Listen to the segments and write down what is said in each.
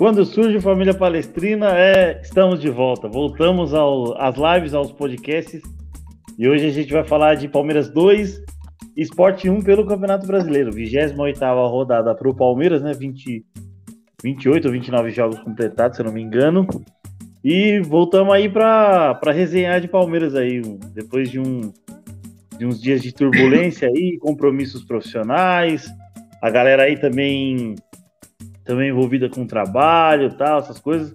Quando surge Família Palestrina, é, estamos de volta. Voltamos ao, às lives, aos podcasts. E hoje a gente vai falar de Palmeiras 2, Esporte 1 pelo Campeonato Brasileiro. 28 rodada para o Palmeiras, né? 20, 28 ou 29 jogos completados, se eu não me engano. E voltamos aí para resenhar de Palmeiras aí, depois de, um, de uns dias de turbulência aí, compromissos profissionais. A galera aí também também envolvida com trabalho tal, essas coisas.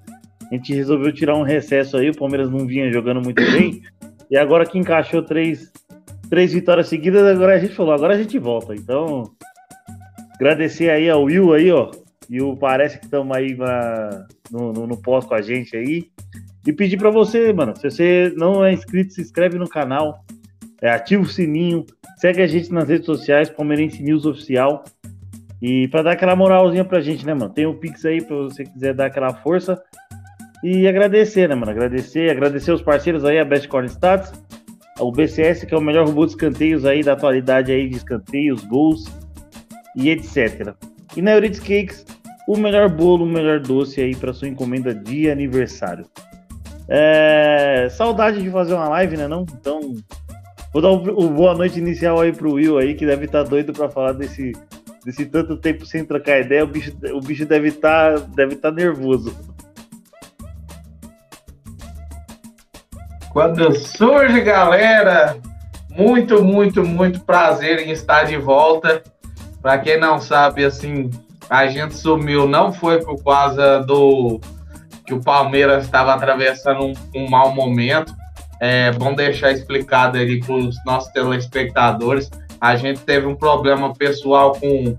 A gente resolveu tirar um recesso aí, o Palmeiras não vinha jogando muito bem. E agora que encaixou três, três vitórias seguidas, agora a gente falou, agora a gente volta. Então, agradecer aí ao Will aí, ó. E o parece que estamos aí no, no, no pós com a gente aí. E pedir para você, mano, se você não é inscrito, se inscreve no canal, é, ativa o sininho, segue a gente nas redes sociais, Palmeirense News Oficial. E para dar aquela moralzinha pra gente, né, mano? Tem o Pix aí pra você quiser dar aquela força. E agradecer, né, mano? Agradecer, agradecer os parceiros aí, a Best Corn Stats, o BCS, que é o melhor robô de escanteios aí da atualidade aí de escanteios, gols e etc. E na Euridice Cakes, o melhor bolo, o melhor doce aí para sua encomenda de aniversário. É... Saudade de fazer uma live, né, não? Então, vou dar o, o boa noite inicial aí pro Will aí, que deve estar tá doido para falar desse desse tanto tempo sem trocar ideia, o bicho, o bicho deve estar tá, deve tá nervoso. Quando surge, galera, muito, muito, muito prazer em estar de volta. Para quem não sabe, assim, a gente sumiu, não foi por causa do que o Palmeiras estava atravessando um, um mau momento. É bom deixar explicado ali para os nossos telespectadores a gente teve um problema pessoal com,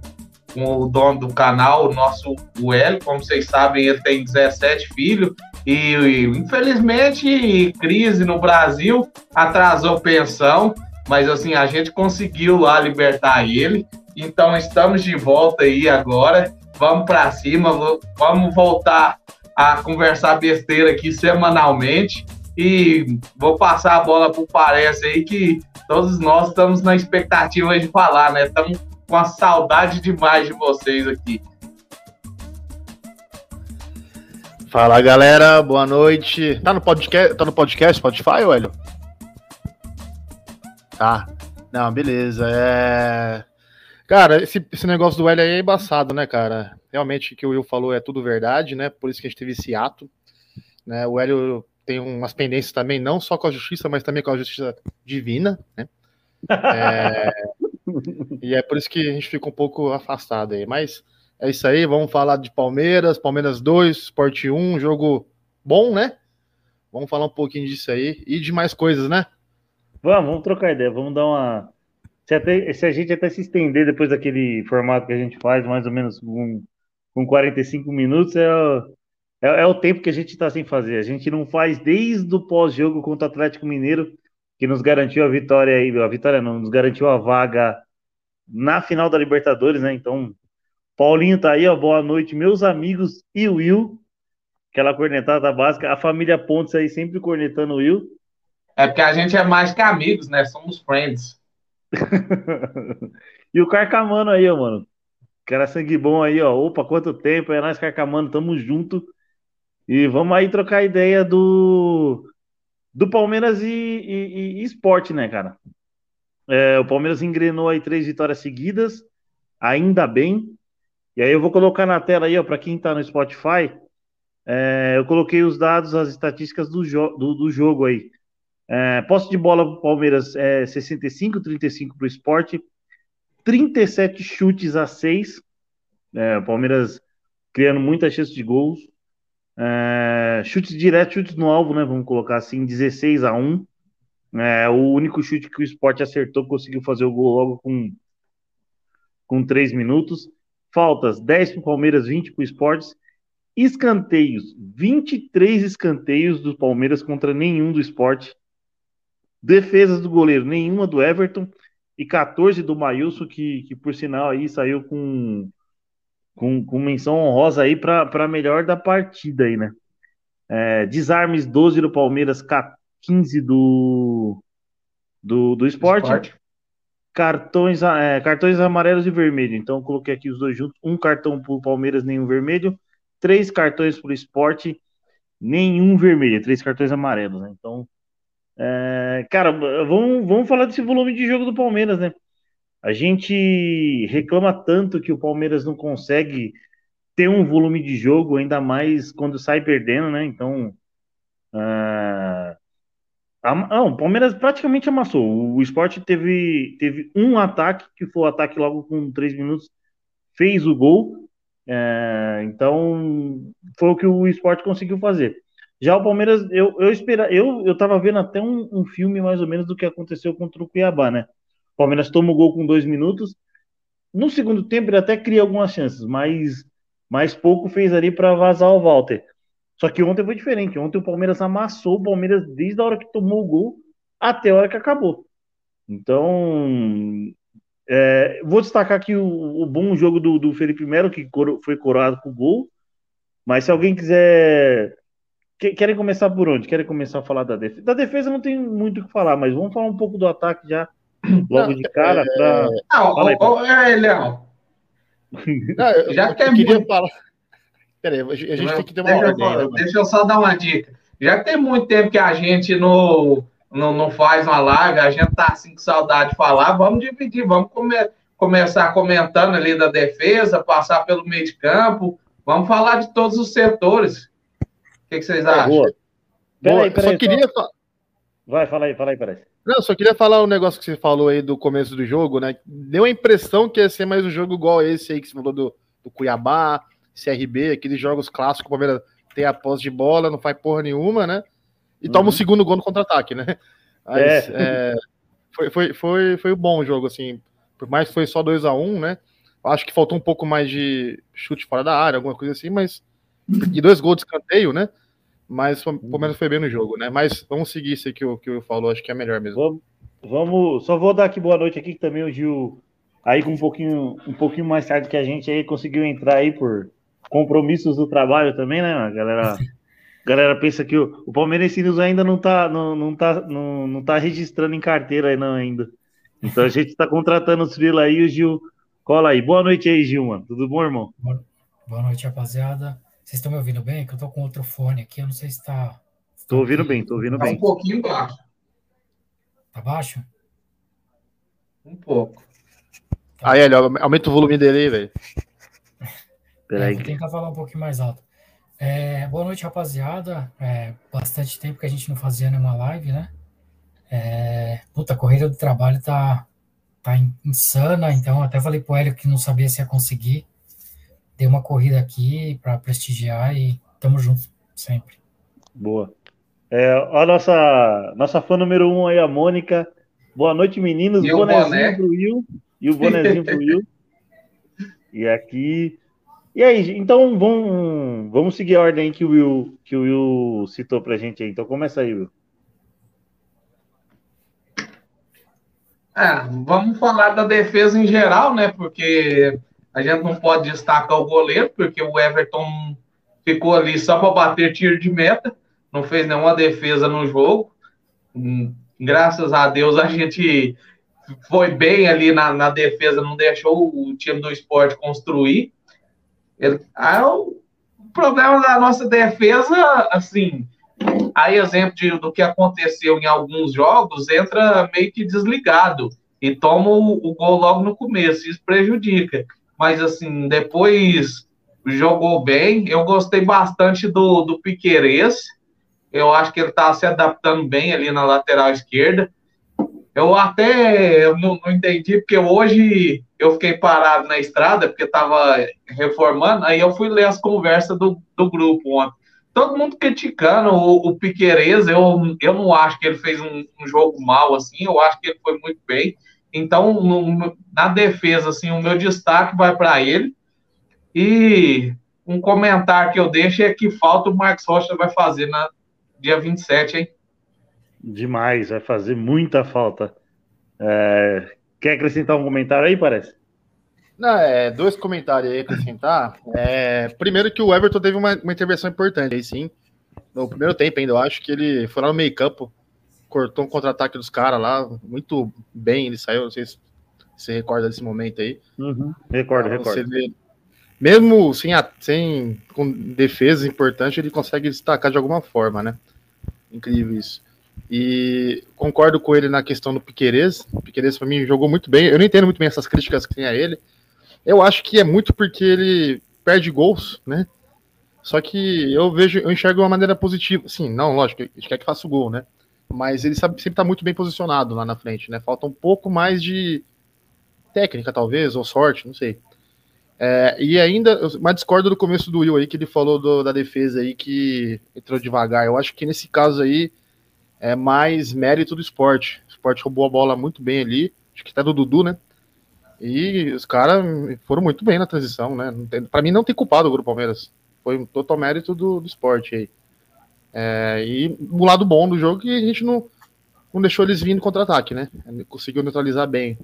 com o dono do canal, o nosso o Hélio, como vocês sabem, ele tem 17 filhos e, e infelizmente crise no Brasil atrasou pensão, mas assim a gente conseguiu lá libertar ele. Então estamos de volta aí agora. Vamos para cima, vamos voltar a conversar besteira aqui semanalmente. E vou passar a bola pro Parece aí que todos nós estamos na expectativa de falar, né? Estamos com a saudade demais de vocês aqui. Fala galera, boa noite. Tá no podcast, tá no podcast Spotify, Hélio? Tá. Não, beleza. É... Cara, esse, esse negócio do Hélio aí é embaçado, né, cara? Realmente o que o Will falou é tudo verdade, né? Por isso que a gente teve esse ato. Né? O Hélio tem umas pendências também, não só com a justiça, mas também com a justiça divina, né? É, e é por isso que a gente fica um pouco afastado aí. Mas é isso aí, vamos falar de Palmeiras, Palmeiras 2, Sport 1, jogo bom, né? Vamos falar um pouquinho disso aí e de mais coisas, né? Vamos, vamos trocar ideia, vamos dar uma. Se, até, se a gente até se estender depois daquele formato que a gente faz, mais ou menos com, com 45 minutos, é, é, é, o tempo que a gente está sem fazer. A gente não faz desde o pós-jogo contra o Atlético Mineiro, que nos garantiu a vitória aí, a vitória não, nos garantiu a vaga na final da Libertadores, né? Então, Paulinho tá aí, ó. Boa noite, meus amigos e o Will. Aquela cornetada básica. A família Pontes aí sempre cornetando o Will. É porque a gente é mais que amigos, né? Somos friends. e o Carcamano aí, ó, mano. Cara sangue bom aí, ó. Opa, quanto tempo. É nós, Carcamano. Tamo junto. E vamos aí trocar ideia do, do Palmeiras e, e, e esporte, né, cara? É, o Palmeiras engrenou aí três vitórias seguidas, ainda bem. E aí eu vou colocar na tela aí, ó, para quem tá no Spotify, é, eu coloquei os dados, as estatísticas do, jo do, do jogo aí. É, posse de bola pro Palmeiras é 65, 35 pro esporte, 37 chutes a 6. É, o Palmeiras criando muitas chances de gols. É, chutes diretos, chutes no alvo, né? Vamos colocar assim, 16 a 1. É, o único chute que o esporte acertou conseguiu fazer o gol logo com, com 3 minutos. Faltas, 10 para o Palmeiras, 20 para o esporte. Escanteios, 23 escanteios do Palmeiras contra nenhum do esporte. Defesas do goleiro, nenhuma do Everton. E 14 do Maílson, que, que por sinal aí saiu com com, com menção honrosa aí para melhor da partida aí, né? É, desarmes 12 do Palmeiras, 15 do, do, do esporte. esporte. Cartões, é, cartões amarelos e vermelho. Então, coloquei aqui os dois juntos. Um cartão para o Palmeiras, nenhum vermelho. três cartões para o esporte, nenhum vermelho, três cartões amarelos, né? Então, é, cara, vamos, vamos falar desse volume de jogo do Palmeiras, né? A gente reclama tanto que o Palmeiras não consegue ter um volume de jogo, ainda mais quando sai perdendo, né? Então, uh, o Palmeiras praticamente amassou. O esporte teve, teve um ataque, que foi o ataque logo com três minutos, fez o gol. É, então, foi o que o esporte conseguiu fazer. Já o Palmeiras, eu, eu espera, eu, eu tava vendo até um, um filme mais ou menos do que aconteceu contra o Cuiabá, né? O Palmeiras toma o gol com dois minutos. No segundo tempo, ele até cria algumas chances, mas mais pouco fez ali para vazar o Walter. Só que ontem foi diferente. Ontem o Palmeiras amassou o Palmeiras desde a hora que tomou o gol até a hora que acabou. Então, é, vou destacar aqui o, o, bom jogo do, do Felipe Melo, que coro, foi coroado com o gol. Mas se alguém quiser. Que, querem começar por onde? Querem começar a falar da defesa? Da defesa não tem muito o que falar, mas vamos falar um pouco do ataque já, logo de cara. Pra... Não, aí, ô, é, Léo. já que é queria muito... falar. Peraí, a gente tem que ter uma deixa ordem. Eu, né, deixa eu só dar uma dica. Já que tem muito tempo que a gente não, não, não faz uma live, a gente tá assim com saudade de falar, vamos dividir, vamos come, começar comentando ali da defesa, passar pelo meio de campo, vamos falar de todos os setores. O que, que vocês é, acham? Boa. Peraí, peraí, só queria. Vai, fala aí, fala aí, parece. Não, só queria falar um negócio que você falou aí do começo do jogo, né? Deu a impressão que ia ser mais um jogo igual esse aí que você falou do, do Cuiabá, CRB, aqueles jogos clássicos, o Palmeiras tem a posse de bola, não faz porra nenhuma, né? E uhum. toma o segundo gol no contra-ataque, né? Mas, é. É, foi, foi, foi, foi bom o jogo, assim. Por mais que foi só 2 a 1 um, né? Acho que faltou um pouco mais de chute fora da área, alguma coisa assim, mas. E dois gols de escanteio, né? Mas o Palmeiras foi bem no jogo, né? Mas vamos seguir isso aí que o, que o falou, acho que é melhor mesmo. Vamos, vamos, só vou dar aqui boa noite aqui, que também o Gil, aí com um pouquinho, um pouquinho mais tarde que a gente aí, conseguiu entrar aí por compromissos do trabalho também, né? A galera, a galera pensa que o, o Palmeirense News ainda não tá, não, não, tá, não, não tá registrando em carteira aí não ainda. Então a gente tá contratando os frila aí, o Gil cola aí. Boa noite aí, Gil, mano. Tudo bom, irmão? Boa noite, rapaziada. Vocês estão me ouvindo bem? Que eu tô com outro fone aqui, eu não sei se tá. Se tô ouvindo bem, tô ouvindo tá bem. um pouquinho baixo. Tá baixo? Um pouco. Tá. Aí, ele aumenta o volume dele aí, velho. Peraí. É, vou tentar falar um pouquinho mais alto. É, boa noite, rapaziada. É, bastante tempo que a gente não fazia nenhuma live, né? É, puta, a corrida do trabalho tá, tá insana, então até falei pro Hélio que não sabia se ia conseguir. Dei uma corrida aqui para prestigiar e tamo junto sempre. Boa. É, a nossa, nossa fã número um aí, a Mônica. Boa noite, meninos. E bonezinho boné. pro Will. E o bonezinho pro Will. E aqui e aí, então vamos, vamos seguir a ordem que o Will, que o Will citou pra gente aí. Então começa aí, Will. É, vamos falar da defesa em geral, né? Porque a gente não pode destacar o goleiro, porque o Everton ficou ali só para bater tiro de meta, não fez nenhuma defesa no jogo. Hum, graças a Deus a gente foi bem ali na, na defesa, não deixou o time do esporte construir. Ele, aí, o problema da nossa defesa, assim, aí exemplo de, do que aconteceu em alguns jogos, entra meio que desligado e toma o, o gol logo no começo, isso prejudica. Mas, assim, depois jogou bem. Eu gostei bastante do, do Piquerez. Eu acho que ele está se adaptando bem ali na lateral esquerda. Eu até eu não, não, entendi, porque hoje eu fiquei parado na estrada, porque estava reformando, aí eu fui ler as conversas do, do grupo ontem. Todo mundo criticando o, o Piquerez, eu, eu não acho que ele fez um, um jogo mal, assim, eu acho que ele foi muito bem. Então, no, na defesa, assim, o meu destaque vai para ele. E um comentário que eu deixo é que falta o Marcos Rocha vai fazer na dia 27, hein? Demais, vai fazer muita falta. É... Quer acrescentar um comentário aí, parece? Não, é, dois comentários aí acrescentar. É, primeiro que o Everton teve uma, uma intervenção importante aí, sim. No primeiro tempo ainda, eu acho que ele foi lá no meio campo, cortou um contra-ataque dos caras lá, muito bem ele saiu, não sei se você recorda desse momento aí. Uhum, recordo, então, recordo. Vê, mesmo sem, sem com defesa importante, ele consegue destacar de alguma forma, né? Incrível isso. E concordo com ele na questão do Piqueires. O Piqueires, para mim, jogou muito bem. Eu não entendo muito bem essas críticas que tem a ele. Eu acho que é muito porque ele perde gols, né? Só que eu vejo, eu enxergo de uma maneira positiva. Sim, não, lógico, a gente quer que faça o gol, né? Mas ele sabe, sempre está muito bem posicionado lá na frente, né? Falta um pouco mais de técnica, talvez, ou sorte, não sei. É, e ainda, mas discordo do começo do Will aí, que ele falou do, da defesa aí que entrou devagar. Eu acho que nesse caso aí é mais mérito do esporte. O esporte roubou a bola muito bem ali, acho que até do Dudu, né? E os caras foram muito bem na transição, né? Para mim não tem culpado o Grupo Palmeiras. Foi um total mérito do, do esporte aí. É, e o lado bom do jogo é que a gente não, não deixou eles vindo contra-ataque, né? Conseguiu neutralizar bem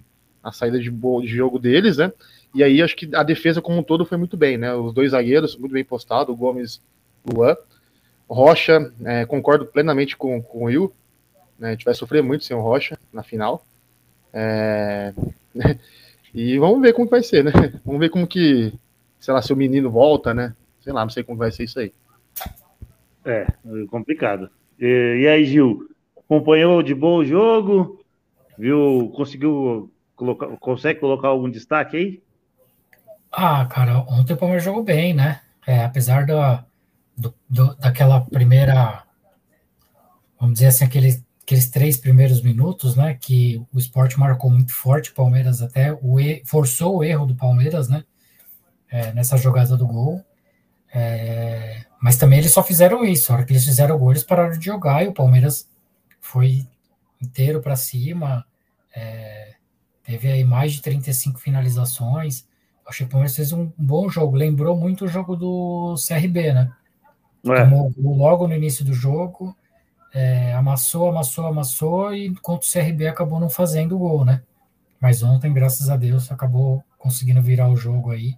a saída de, de jogo deles, né? E aí acho que a defesa como um todo foi muito bem, né? Os dois zagueiros, muito bem postado, o Gomes Luan. Rocha, é, concordo plenamente com, com o Will. Né? A gente vai sofrer muito sem o Rocha na final. É... e vamos ver como vai ser, né? Vamos ver como que, sei lá, se o menino volta, né? Sei lá, não sei como vai ser isso aí. É, complicado. E, e aí, Gil, acompanhou de boa o jogo? Viu, conseguiu colocar, consegue colocar algum destaque aí? Ah, cara, ontem o Palmeiras jogou bem, né? É, apesar da, do, do, daquela primeira, vamos dizer assim, aqueles, aqueles três primeiros minutos, né? Que o esporte marcou muito forte, o Palmeiras até o forçou o erro do Palmeiras, né? É, nessa jogada do gol. É, mas também eles só fizeram isso. A hora que eles fizeram o gol, eles pararam de jogar e o Palmeiras foi inteiro para cima. É, teve aí mais de 35 finalizações. Achei que o Palmeiras fez um bom jogo. Lembrou muito o jogo do CRB, né? É. Tomou logo no início do jogo, é, amassou, amassou, amassou, e enquanto o CRB acabou não fazendo o gol, né? Mas ontem, graças a Deus, acabou conseguindo virar o jogo aí.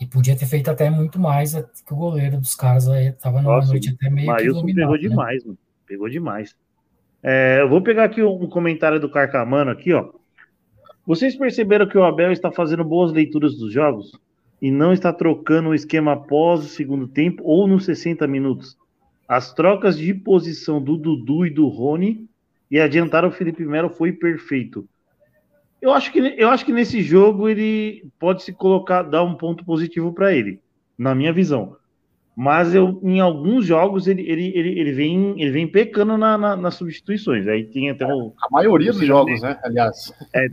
E podia ter feito até muito mais, é, que o goleiro dos caras aí tava numa Nossa, noite até meio Maílson que pegou né? demais, mano. Pegou demais. É, eu vou pegar aqui um comentário do Carcamano aqui, ó. Vocês perceberam que o Abel está fazendo boas leituras dos jogos e não está trocando o esquema após o segundo tempo ou nos 60 minutos? As trocas de posição do Dudu e do Rony e adiantar o Felipe Melo foi perfeito. Eu acho que, eu acho que nesse jogo ele pode se colocar, dar um ponto positivo para ele, na minha visão. Mas eu, em alguns jogos ele, ele, ele, ele, vem, ele vem pecando na, na, nas substituições. Aí tem até o, A maioria dos jogos, né? Aliás. É,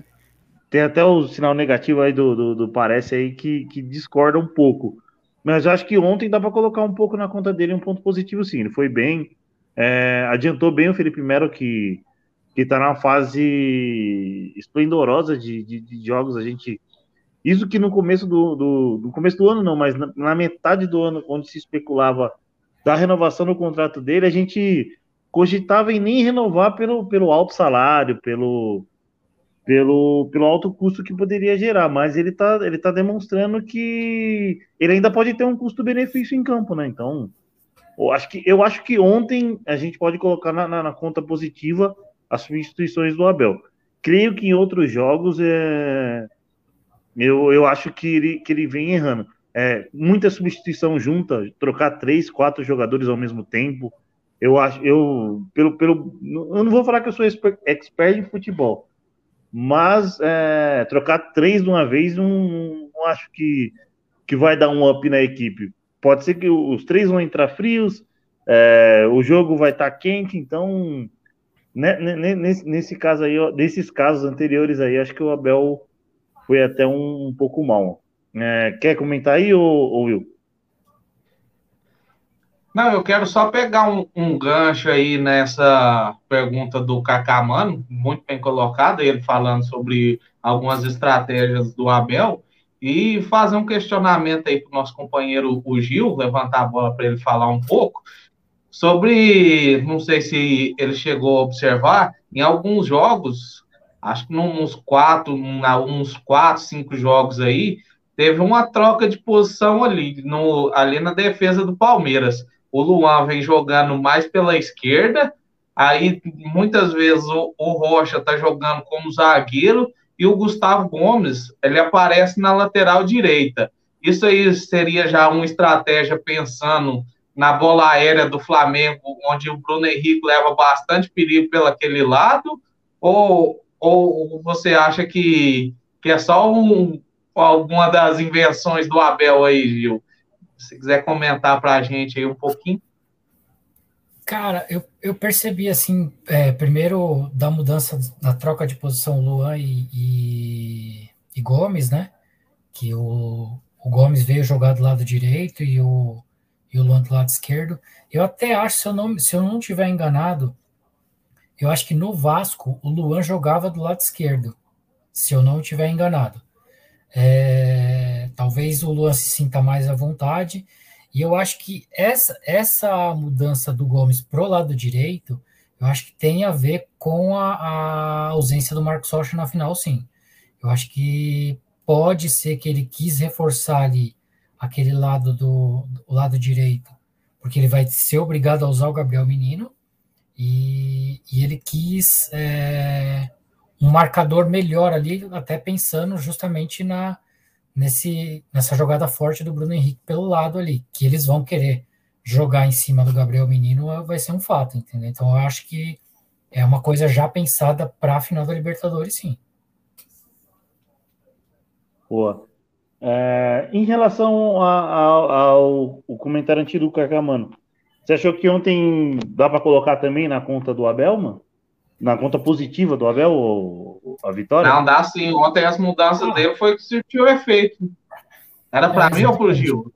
tem até o sinal negativo aí do, do, do parece aí que, que, discorda um pouco. Mas eu acho que ontem dá para colocar um pouco na conta dele um ponto positivo, sim. Ele foi bem, é, adiantou bem o Felipe Melo, que, que tá numa fase esplendorosa de, de, de, jogos. A gente. Isso que no começo do, do, do começo do ano, não, mas na, na, metade do ano, onde se especulava da renovação do contrato dele, a gente cogitava em nem renovar pelo, pelo alto salário, pelo pelo, pelo alto custo que poderia gerar, mas ele está ele tá demonstrando que ele ainda pode ter um custo-benefício em campo, né? Então, eu acho, que, eu acho que ontem a gente pode colocar na, na, na conta positiva as substituições do Abel. Creio que em outros jogos é, eu, eu acho que ele, que ele vem errando. É, muita substituição junta, trocar três, quatro jogadores ao mesmo tempo. Eu acho, eu, pelo, pelo, eu não vou falar que eu sou expert, em futebol, mas é, trocar três de uma vez não, não, acho que, que vai dar um up na equipe. Pode ser que os três vão entrar frios, é, o jogo vai estar tá quente, então nesse, nesse caso aí, desses casos anteriores aí, acho que o Abel foi até um, um pouco mal. É, quer comentar aí, ou, ou Will? Não, eu quero só pegar um, um gancho aí nessa pergunta do Cacamano, muito bem colocada, ele falando sobre algumas estratégias do Abel, e fazer um questionamento aí para o nosso companheiro o Gil, levantar a bola para ele falar um pouco, sobre, não sei se ele chegou a observar, em alguns jogos, acho que uns quatro, uns quatro, cinco jogos aí, teve uma troca de posição ali, no, ali na defesa do Palmeiras o Luan vem jogando mais pela esquerda, aí muitas vezes o, o Rocha está jogando como zagueiro e o Gustavo Gomes ele aparece na lateral direita. Isso aí seria já uma estratégia pensando na bola aérea do Flamengo, onde o Bruno Henrique leva bastante perigo pelaquele lado? Ou, ou você acha que, que é só um, alguma das invenções do Abel aí, Gil? Se quiser comentar para a gente aí um pouquinho. Cara, eu, eu percebi assim, é, primeiro da mudança da troca de posição Luan e, e, e Gomes, né? Que o, o Gomes veio jogar do lado direito e o, e o Luan do lado esquerdo. Eu até acho, se eu não, se eu não tiver enganado, eu acho que no Vasco o Luan jogava do lado esquerdo, se eu não estiver enganado. É, talvez o Luan se sinta mais à vontade. E eu acho que essa, essa mudança do Gomes pro lado direito, eu acho que tem a ver com a, a ausência do Marcos Rocha na final, sim. Eu acho que pode ser que ele quis reforçar ali aquele lado do, do lado direito, porque ele vai ser obrigado a usar o Gabriel Menino, e, e ele quis é, um marcador melhor ali, até pensando justamente na nesse, nessa jogada forte do Bruno Henrique pelo lado ali, que eles vão querer jogar em cima do Gabriel Menino, vai ser um fato, entendeu? Então eu acho que é uma coisa já pensada para a final da Libertadores, sim. Boa. É, em relação a, a, ao, ao comentário antigo do Carcamano, você achou que ontem dá para colocar também na conta do Abel, mano? na conta positiva do Abel a vitória? Não, dá sim. Ontem as mudanças ah. dele foi que surtiu efeito. Era para é, mim ou para o Gil?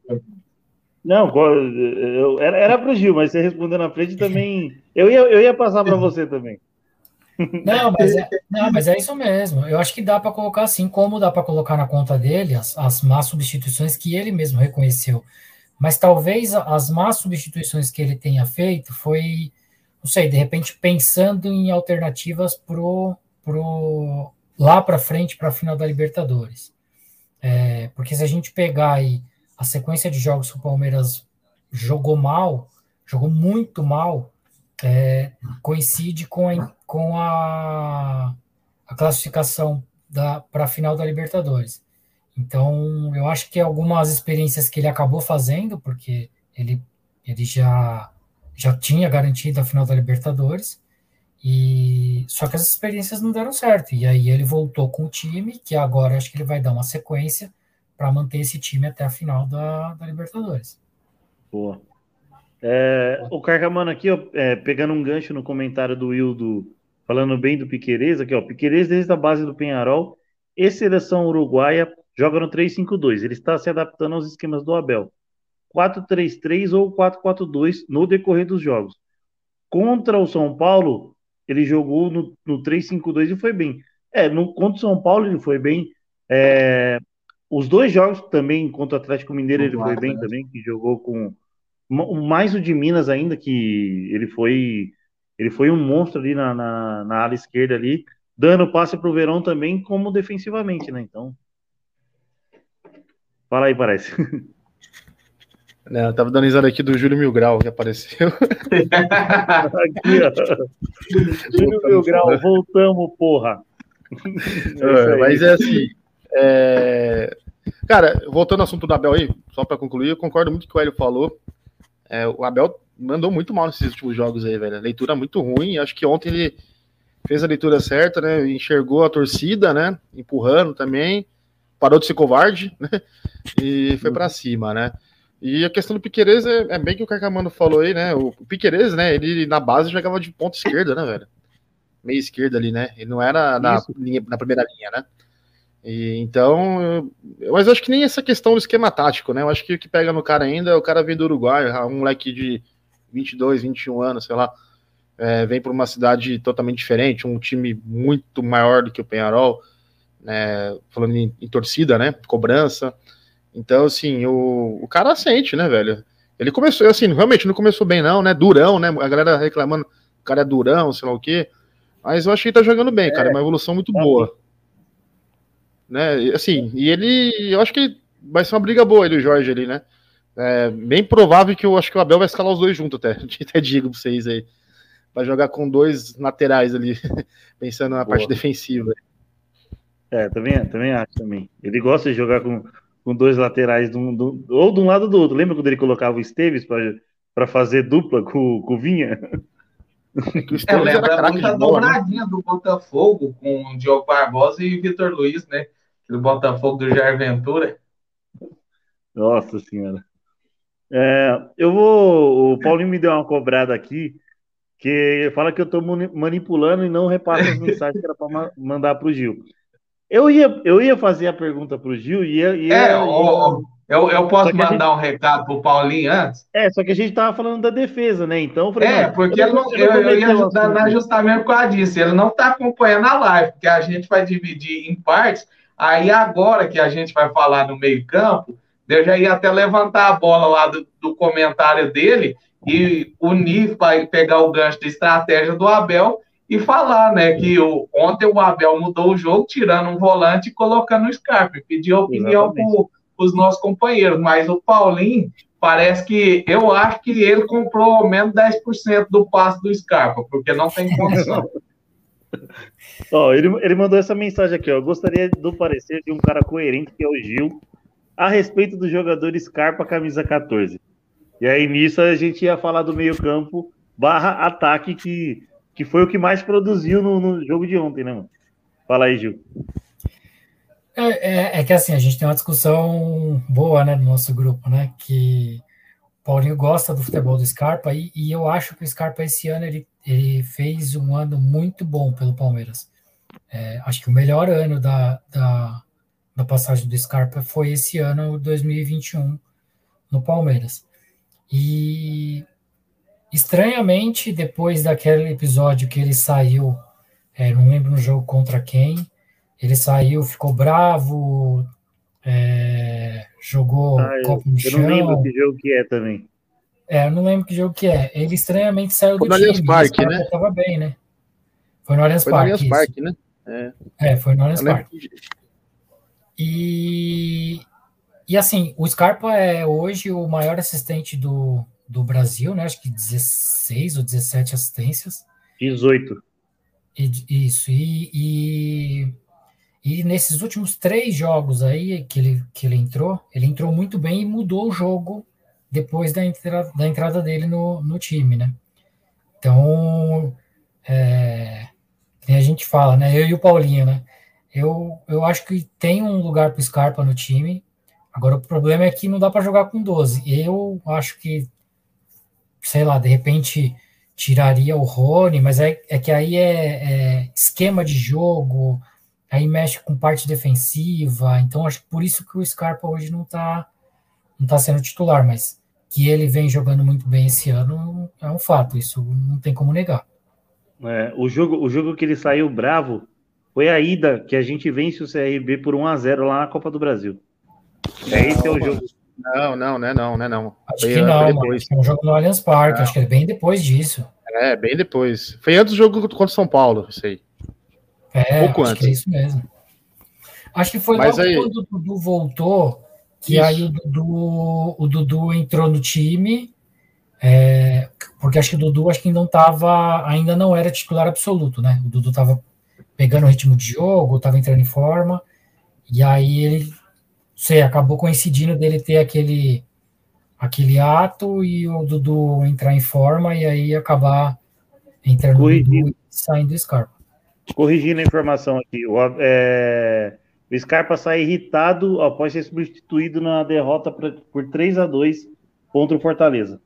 Não, eu, era, era para o Gil, mas você respondeu na frente também. Eu ia, eu ia passar para você também. Não mas, é, não, mas é isso mesmo. Eu acho que dá para colocar assim, como dá para colocar na conta dele as, as más substituições que ele mesmo reconheceu. Mas talvez as más substituições que ele tenha feito foi não sei, de repente pensando em alternativas pro, pro lá para frente para a final da Libertadores. É, porque se a gente pegar aí a sequência de jogos que o Palmeiras jogou mal, jogou muito mal, é, coincide com a, com a, a classificação para a final da Libertadores. Então, eu acho que algumas experiências que ele acabou fazendo, porque ele, ele já já tinha garantido a final da Libertadores, e só que as experiências não deram certo. E aí ele voltou com o time, que agora acho que ele vai dar uma sequência para manter esse time até a final da, da Libertadores. Boa. É, o Carcamano aqui, ó, é, pegando um gancho no comentário do Will, do, falando bem do Piquerez, aqui, ó, Piquerez desde a base do Penharol e seleção uruguaia joga no 3-5-2. Ele está se adaptando aos esquemas do Abel. 4-3-3 ou 4-4-2 no decorrer dos jogos. Contra o São Paulo, ele jogou no, no 3-5-2 e foi bem. É, no, contra o São Paulo ele foi bem. É, os dois jogos também contra o Atlético Mineiro ele foi bem também, que jogou com mais o de Minas ainda, que ele foi ele foi um monstro ali na, na, na ala esquerda ali, dando passe para o Verão também, como defensivamente, né? Então, fala aí, parece. Não, eu tava dando risada aqui do Júlio Mil Grau que apareceu. aqui, ó. Júlio Mil Grau, voltamos, porra. É, mas é assim. É... Cara, voltando ao assunto do Abel aí, só para concluir, eu concordo muito com o que o Hélio falou. É, o Abel mandou muito mal nesses últimos jogos aí, velho. leitura muito ruim. Acho que ontem ele fez a leitura certa, né? Enxergou a torcida, né? Empurrando também. Parou de ser covarde, né? E foi para cima, né? E a questão do Piquerez é, é bem que o Carcamano falou aí, né? O Piquerez, né? Ele na base jogava de ponta esquerda, né, velho? Meia esquerda ali, né? Ele não era na, linha, na primeira linha, né? E, então, eu, mas eu acho que nem essa questão do esquema tático, né? Eu acho que o que pega no cara ainda é o cara vem do Uruguai, um moleque de 22, 21 anos, sei lá, é, vem para uma cidade totalmente diferente, um time muito maior do que o Penharol, né? Falando em, em torcida, né? Cobrança. Então, assim, o, o cara sente, né, velho? Ele começou, assim, realmente não começou bem, não, né? Durão, né? A galera reclamando, o cara é durão, sei lá o quê. Mas eu achei que ele tá jogando bem, é, cara. É uma evolução muito tá boa. Né? Assim, e ele. Eu acho que vai ser uma briga boa ele, o Jorge ali, né? É bem provável que eu acho que o Abel vai escalar os dois juntos, até. Até digo pra vocês aí. Vai jogar com dois laterais ali, pensando na boa. parte defensiva. É, também, também acho também. Ele gosta de jogar com com dois laterais, do, do, ou de um lado ou do outro. Lembra quando ele colocava o Esteves para fazer dupla com, com o Vinha? É, lembra muito a né? dobradinha do Botafogo com o Diogo Barbosa e Vitor Luiz, né? Do Botafogo do Jair Ventura. Nossa Senhora. É, eu vou. O Paulinho me deu uma cobrada aqui, que fala que eu estou manipulando e não repasso as mensagens que era para mandar para o Gil. Eu ia, eu ia fazer a pergunta para o Gil e ia. ia é, o, eu, eu posso mandar gente... um recado pro Paulinho antes? É, só que a gente tava falando da defesa, né? Então eu falei, é, porque eu, não, eu, eu ia ajudar justamente por causa disso. Ele não tá acompanhando a live, porque a gente vai dividir em partes. Aí agora que a gente vai falar no meio-campo, eu já ia até levantar a bola lá do, do comentário dele e unir para pegar o gancho de estratégia do Abel e falar, né, que o, ontem o Abel mudou o jogo, tirando um volante e colocando o Scarpe, pediu opinião para os nossos companheiros, mas o Paulinho parece que eu acho que ele comprou ao menos 10% do passe do Scarpa, porque não tem condição. oh, ele, ele mandou essa mensagem aqui, ó. Eu gostaria do parecer de um cara coerente que é o Gil a respeito do jogador Scarpa camisa 14. E aí nisso a gente ia falar do meio-campo barra ataque que que foi o que mais produziu no, no jogo de ontem, né, mano? Fala aí, Gil. É, é, é, que assim, a gente tem uma discussão boa, né, no nosso grupo, né, que o Paulinho gosta do futebol do Scarpa e, e eu acho que o Scarpa esse ano ele, ele fez um ano muito bom pelo Palmeiras. É, acho que o melhor ano da, da, da passagem do Scarpa foi esse ano, 2021, no Palmeiras. E Estranhamente, depois daquele episódio que ele saiu, é, não lembro no jogo contra quem, ele saiu, ficou bravo, é, jogou ah, copo no eu chão. Eu não lembro que jogo que é também. É, eu não lembro que jogo que é. Ele estranhamente saiu foi do time. Allianz Parque, né? Tava bem, né? Foi no Allianz foi Parque. No Allianz Parque, né? É. é, foi no Allianz Parque. E, e assim, o Scarpa é hoje o maior assistente do, do Brasil, né? Acho que 16 ou 17 assistências. 18. E, isso, e, e, e, nesses últimos três jogos aí que ele, que ele entrou, ele entrou muito bem e mudou o jogo depois da, entra, da entrada dele no, no time, né? Então, é, a gente fala, né? Eu e o Paulinho, né? Eu, eu acho que tem um lugar para Scarpa no time. Agora, o problema é que não dá para jogar com 12. Eu acho que sei lá, de repente tiraria o Rony, mas é, é que aí é, é, esquema de jogo, aí mexe com parte defensiva, então acho que por isso que o Scarpa hoje não está não tá sendo titular, mas que ele vem jogando muito bem esse ano é um fato, isso não tem como negar. É, o, jogo, o jogo que ele saiu bravo foi a ida que a gente vence o CRB por 1 a 0 lá na Copa do Brasil. É esse é o jogo não, não, né? Não, né? Não. Acho foi, que não, depois. Foi um jogo no Allianz Parque, não. acho que é bem depois disso. É, bem depois. Foi antes do jogo contra o São Paulo, isso aí. É, um pouco antes. é isso mesmo. Acho que foi Mas logo aí... quando o Dudu voltou, que isso. aí o Dudu, o Dudu entrou no time, é, porque acho que o Dudu acho que não tava, ainda não era titular absoluto, né? O Dudu tava pegando o ritmo de jogo, tava entrando em forma, e aí ele sei, acabou coincidindo dele ter aquele aquele ato e o Dudu entrar em forma e aí acabar entrando Corrigindo. no Dudu e saindo do Scarpa. Corrigindo a informação aqui, o, é, o Scarpa sai irritado após ser substituído na derrota pra, por 3 a 2 contra o Fortaleza.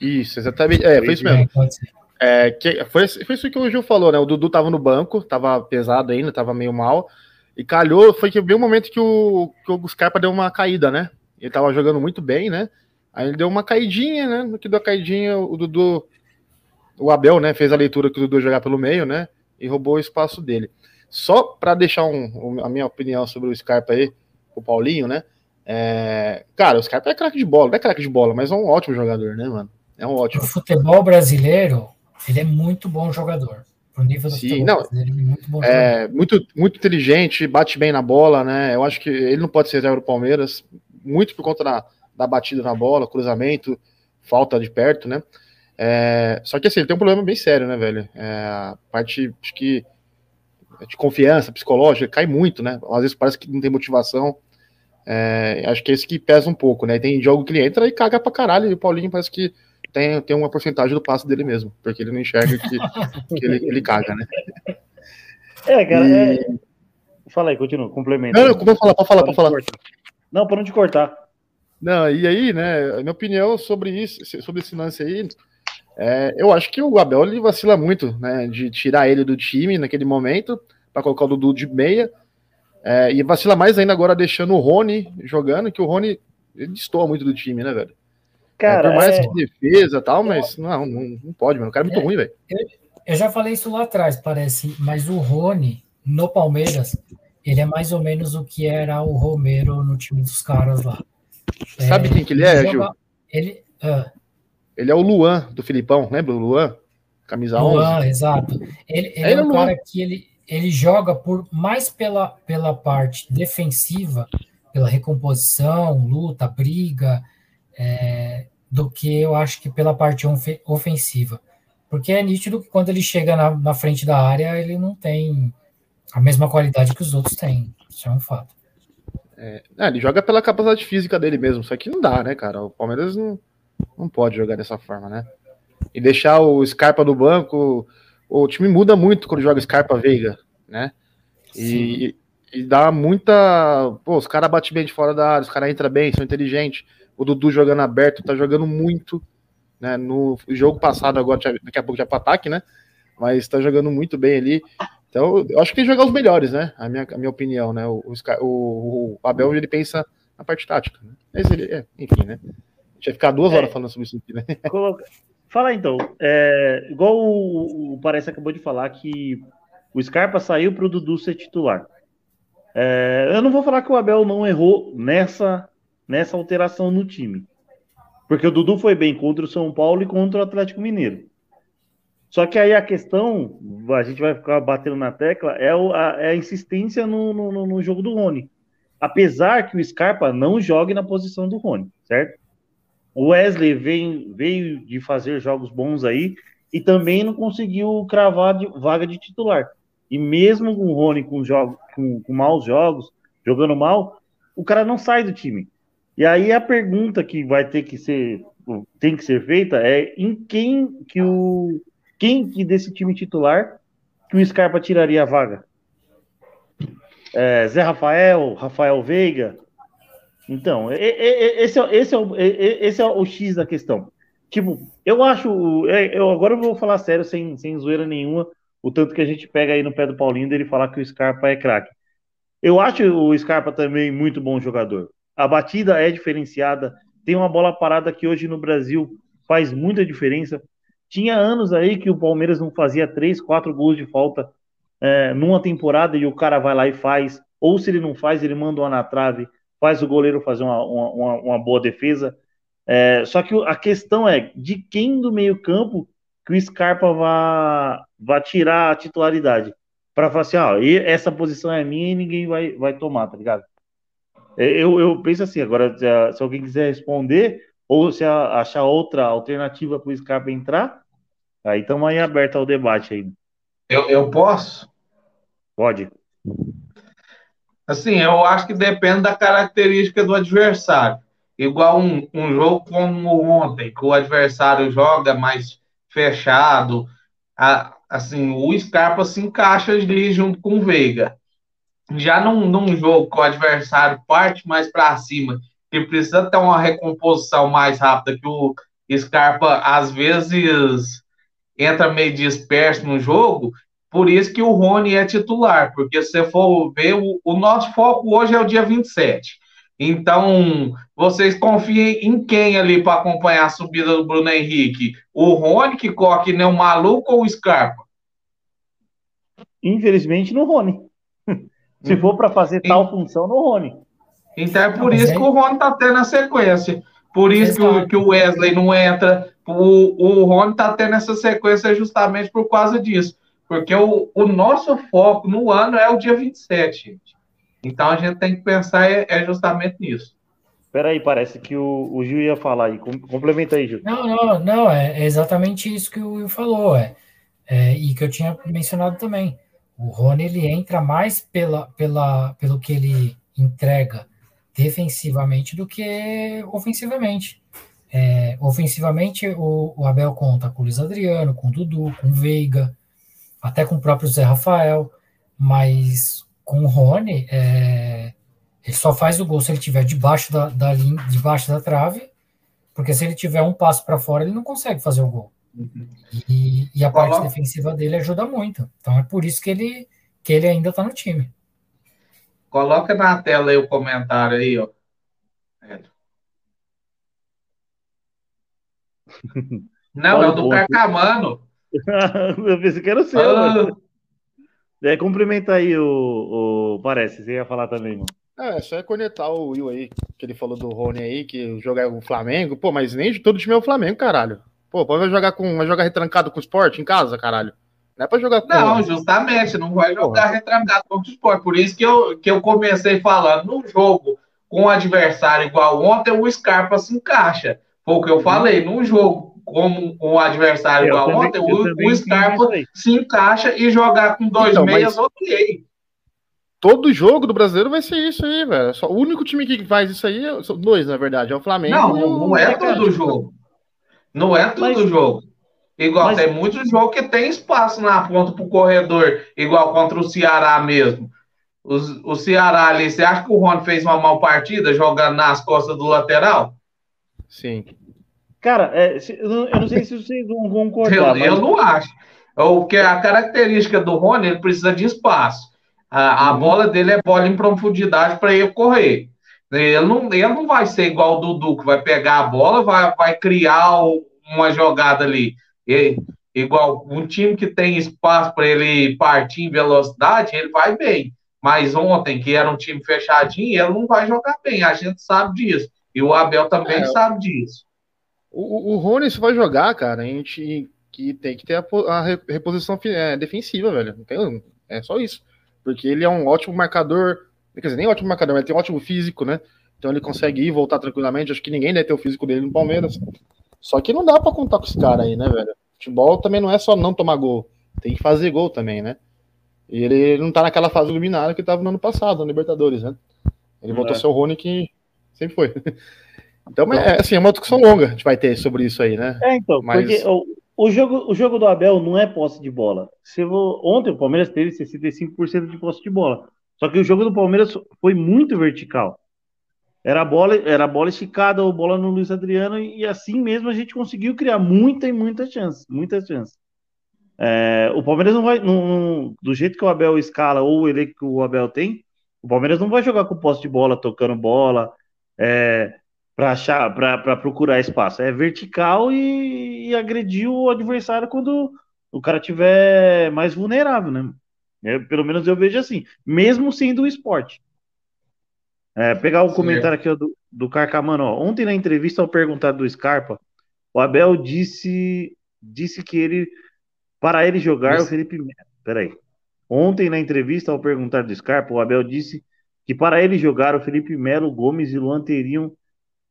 Isso, exatamente. É, foi isso mesmo. É, que, foi, foi isso que o Gil falou, né? O Dudu tava no banco, tava pesado ainda, tava meio mal. E calhou, foi que veio um momento que o, que o Scarpa deu uma caída, né? Ele tava jogando muito bem, né? Aí ele deu uma caidinha, né? No que deu a caidinha, o Dudu, o Abel, né? Fez a leitura que o Dudu jogar pelo meio, né? E roubou o espaço dele. Só para deixar um, a minha opinião sobre o Scarpa aí, o Paulinho, né? É... Cara, o Scarpa é craque de bola, não é craque de bola, mas é um ótimo jogador, né, mano? É um ótimo. O futebol brasileiro, ele é muito bom jogador. Pro nível do Sim, não, dele, muito bom. É, muito, muito inteligente, bate bem na bola, né? Eu acho que ele não pode ser reserva do Palmeiras, muito por conta da, da batida na bola, cruzamento, falta de perto, né? É, só que assim, ele tem um problema bem sério, né, velho? É, a parte acho que de confiança psicológica cai muito, né? Às vezes parece que não tem motivação. É, acho que é isso que pesa um pouco, né? Tem jogo que ele entra e caga pra caralho, e o Paulinho parece que tem, tem uma porcentagem do passe dele mesmo, porque ele não enxerga que, que ele, ele caga, né? É, cara, e... é... Fala aí, continua, complementa. Não, não, falar, pode falar, pode falar. Não, para não te cortar. Não, e aí, né, minha opinião sobre isso, sobre esse lance aí, é, eu acho que o Abel ele vacila muito, né, de tirar ele do time naquele momento, para colocar o Dudu de meia, é, e vacila mais ainda agora deixando o Rony jogando, que o Rony ele destoa muito do time, né, velho? Cara, é, por mais é... que defesa e tal, mas não, não, não, pode, mano. O cara é muito é, ruim, velho. Eu, eu, já falei isso lá atrás, parece, mas o Rony, no Palmeiras, ele é mais ou menos o que era o Romero no time dos caras lá. Sabe quem que ele é, ele Gil? Ele, uh, ele é o Luan do Filipão, lembra o Luan? Camisa Luan, 11. exato. Ele, ele é, é um cara que ele, ele joga por mais pela, pela parte defensiva, pela recomposição, luta, briga, é, do que eu acho que pela parte ofensiva. Porque é nítido que quando ele chega na, na frente da área, ele não tem a mesma qualidade que os outros têm. Isso é um fato. É, é, ele joga pela capacidade física dele mesmo, só que não dá, né, cara? O Palmeiras não, não pode jogar dessa forma, né? E deixar o Scarpa do banco, o time muda muito quando joga Scarpa Veiga, né? E, e, dá muita. Pô, os caras batem bem de fora da área, os caras entram bem, são inteligentes o Dudu jogando aberto, tá jogando muito, né? No jogo passado, agora daqui a pouco já para ataque, né? Mas tá jogando muito bem ali. Então, eu acho que tem que jogar os melhores, né? A minha, a minha opinião, né? O, o, o Abel, ele pensa na parte tática, né? Mas ele, é, enfim, né? A gente vai ficar duas é, horas falando sobre isso aqui, né? Fala então, é, igual o, o Parece acabou de falar que o Scarpa saiu para o Dudu ser titular. É, eu não vou falar que o Abel não errou nessa nessa alteração no time. Porque o Dudu foi bem contra o São Paulo e contra o Atlético Mineiro. Só que aí a questão, a gente vai ficar batendo na tecla, é, a, é a, insistência no, no, no, jogo do Rony. Apesar que o Scarpa não jogue na posição do Rony, certo? O Wesley vem, veio de fazer jogos bons aí e também não conseguiu cravar de, vaga de titular. E mesmo com o Rony com, jogo, com, com maus jogos, jogando mal, o cara não sai do time. E aí a pergunta que vai ter que ser tem que ser feita é em quem que o quem que desse time titular que o Scarpa tiraria a vaga? É, Zé Rafael, Rafael Veiga. Então, esse é, esse, é o, esse é o X da questão. Tipo, eu acho. É, eu, agora eu vou falar sério, sem, sem zoeira nenhuma, o tanto que a gente pega aí no pé do Paulinho dele falar que o Scarpa é craque. Eu acho o Scarpa também muito bom jogador. A batida é diferenciada. Tem uma bola parada que hoje no Brasil faz muita diferença. Tinha anos aí que o Palmeiras não fazia três, quatro gols de falta é, numa temporada e o cara vai lá e faz. Ou se ele não faz, ele manda uma na trave, faz o goleiro fazer uma, uma, uma boa defesa. É, só que a questão é de quem do meio-campo que o Scarpa vai, tirar a titularidade. Para falar assim, ó, essa posição é minha e ninguém vai, vai tomar, tá ligado? É, eu, eu penso assim, agora, se, se alguém quiser responder, ou se achar outra alternativa para o Scarpa entrar, aí estamos aí aberto ao debate aí. Eu, eu posso? Pode. Assim, eu acho que depende da característica do adversário. Igual um, um jogo como ontem, que o adversário joga mais fechado, a, assim, o Scarpa se encaixa ali junto com o Veiga já num, num jogo que o adversário parte mais para cima, que precisa ter uma recomposição mais rápida, que o Scarpa às vezes entra meio disperso no jogo, por isso que o Rony é titular, porque se você for ver, o, o nosso foco hoje é o dia 27. Então, vocês confiam em quem ali para acompanhar a subida do Bruno Henrique? O Rony, que corre que nem um maluco, ou o Scarpa? Infelizmente, no Rony. Se for para fazer e... tal função, no Rony. Então é por não, isso é... que o Rony tá tendo a sequência. Por isso que o, que o, Wesley não entra. O, o Rony tá tendo essa sequência justamente por causa disso. Porque o, o nosso foco no ano é o dia 27, gente. Então a gente tem que pensar é, é justamente nisso. Peraí, parece que o, o Gil ia falar aí. Complementa aí, Gil. Não, não, não, é exatamente isso que o Will falou, é, é, e que eu tinha mencionado também. O Rony ele entra mais pela, pela, pelo que ele entrega defensivamente do que ofensivamente. É, ofensivamente, o, o, Abel conta com o Luiz Adriano, com o Dudu, com o Veiga, até com o próprio Zé Rafael, mas com o Rony, é, ele só faz o gol se ele estiver debaixo da, da linha, debaixo da trave, porque se ele tiver um passo para fora, ele não consegue fazer o gol. Uhum. E, e, a parte defensiva dele ajuda muito. Então é por isso que ele, que ele ainda está no time. Coloca na tela aí o comentário aí, ó. Não, é o do Carcamano. Eu pensei que era o seu. Ah. É, cumprimenta aí o, o. Parece, você ia falar também, mano. É, só é conectar o Will aí, que ele falou do Rony aí, que joga o Flamengo. Pô, mas nem de todo time é o Flamengo, caralho. Pô, vai jogar com. Vai jogar retrancado com o esporte em casa, caralho. Não é pra jogar com. Não, justamente, não vai jogar Porra. retrancado contra o esporte. Por isso que eu, que eu comecei falando, num jogo com um adversário igual ontem, o Scarpa se encaixa. Foi o que eu falei, num jogo como o adversário igual ontem, o, o Scarpa se encaixa e jogar com dois então, meias, ok. Todo jogo do brasileiro vai ser isso aí, velho. Só, o único time que faz isso aí, são dois, na verdade, é o Flamengo. Não, não, não é todo jogo. Não é todo mas, jogo. Igual mas, tem muitos jogos que tem espaço na ponta pro corredor, igual contra o Ceará mesmo. o Ceará ali, você acha que o Rony fez uma mal partida jogando nas costas do lateral? Sim. Cara, é, eu não sei se vocês vão concordar. Eu, mas... eu não acho. O que a característica do Rony, ele precisa de espaço. A, a uhum. bola dele é bola em profundidade para ele correr. Ele não, ele não vai ser igual o Dudu, que vai pegar a bola, vai, vai criar uma jogada ali. Igual um time que tem espaço para ele partir em velocidade, ele vai bem. Mas ontem, que era um time fechadinho, ele não vai jogar bem. A gente sabe disso. E o Abel também é, sabe disso. O, o Rony vai jogar, cara, a gente que tem que ter a, a reposição é, defensiva, velho. Tem, é só isso. Porque ele é um ótimo marcador. Quer dizer, nem ótimo marcador, mas tem um ótimo físico, né? Então ele consegue ir voltar tranquilamente. Acho que ninguém deve ter o físico dele no Palmeiras. Só que não dá para contar com esse cara aí, né, velho? Futebol também não é só não tomar gol. Tem que fazer gol também, né? E ele não tá naquela fase iluminada que tava no ano passado, no Libertadores, né? Ele voltou é. o Rony que sempre foi. Então, é, assim, é uma discussão longa a gente vai ter sobre isso aí, né? É, então, Mas... porque o, o, jogo, o jogo do Abel não é posse de bola. Se vou, ontem o Palmeiras teve 65% de posse de bola. Só que o jogo do Palmeiras foi muito vertical. Era bola, era bola esticada ou bola no Luiz Adriano, e assim mesmo a gente conseguiu criar muita e muita chance. Muita chance. É, o Palmeiras não vai. Não, não, do jeito que o Abel escala ou o que o Abel tem, o Palmeiras não vai jogar com posse de bola, tocando bola, é, para achar, para procurar espaço. É vertical e, e, agredir o adversário quando o cara tiver mais vulnerável, né? É, pelo menos eu vejo assim, mesmo sendo um esporte. É, pegar o Sim. comentário aqui do, do Carcamano, ó. Ontem na entrevista ao perguntar do Scarpa, o Abel disse disse que ele para ele jogar Isso. o Felipe Melo. Peraí. Ontem na entrevista ao perguntar do Scarpa, o Abel disse que para ele jogar o Felipe Melo, Gomes e Luan teriam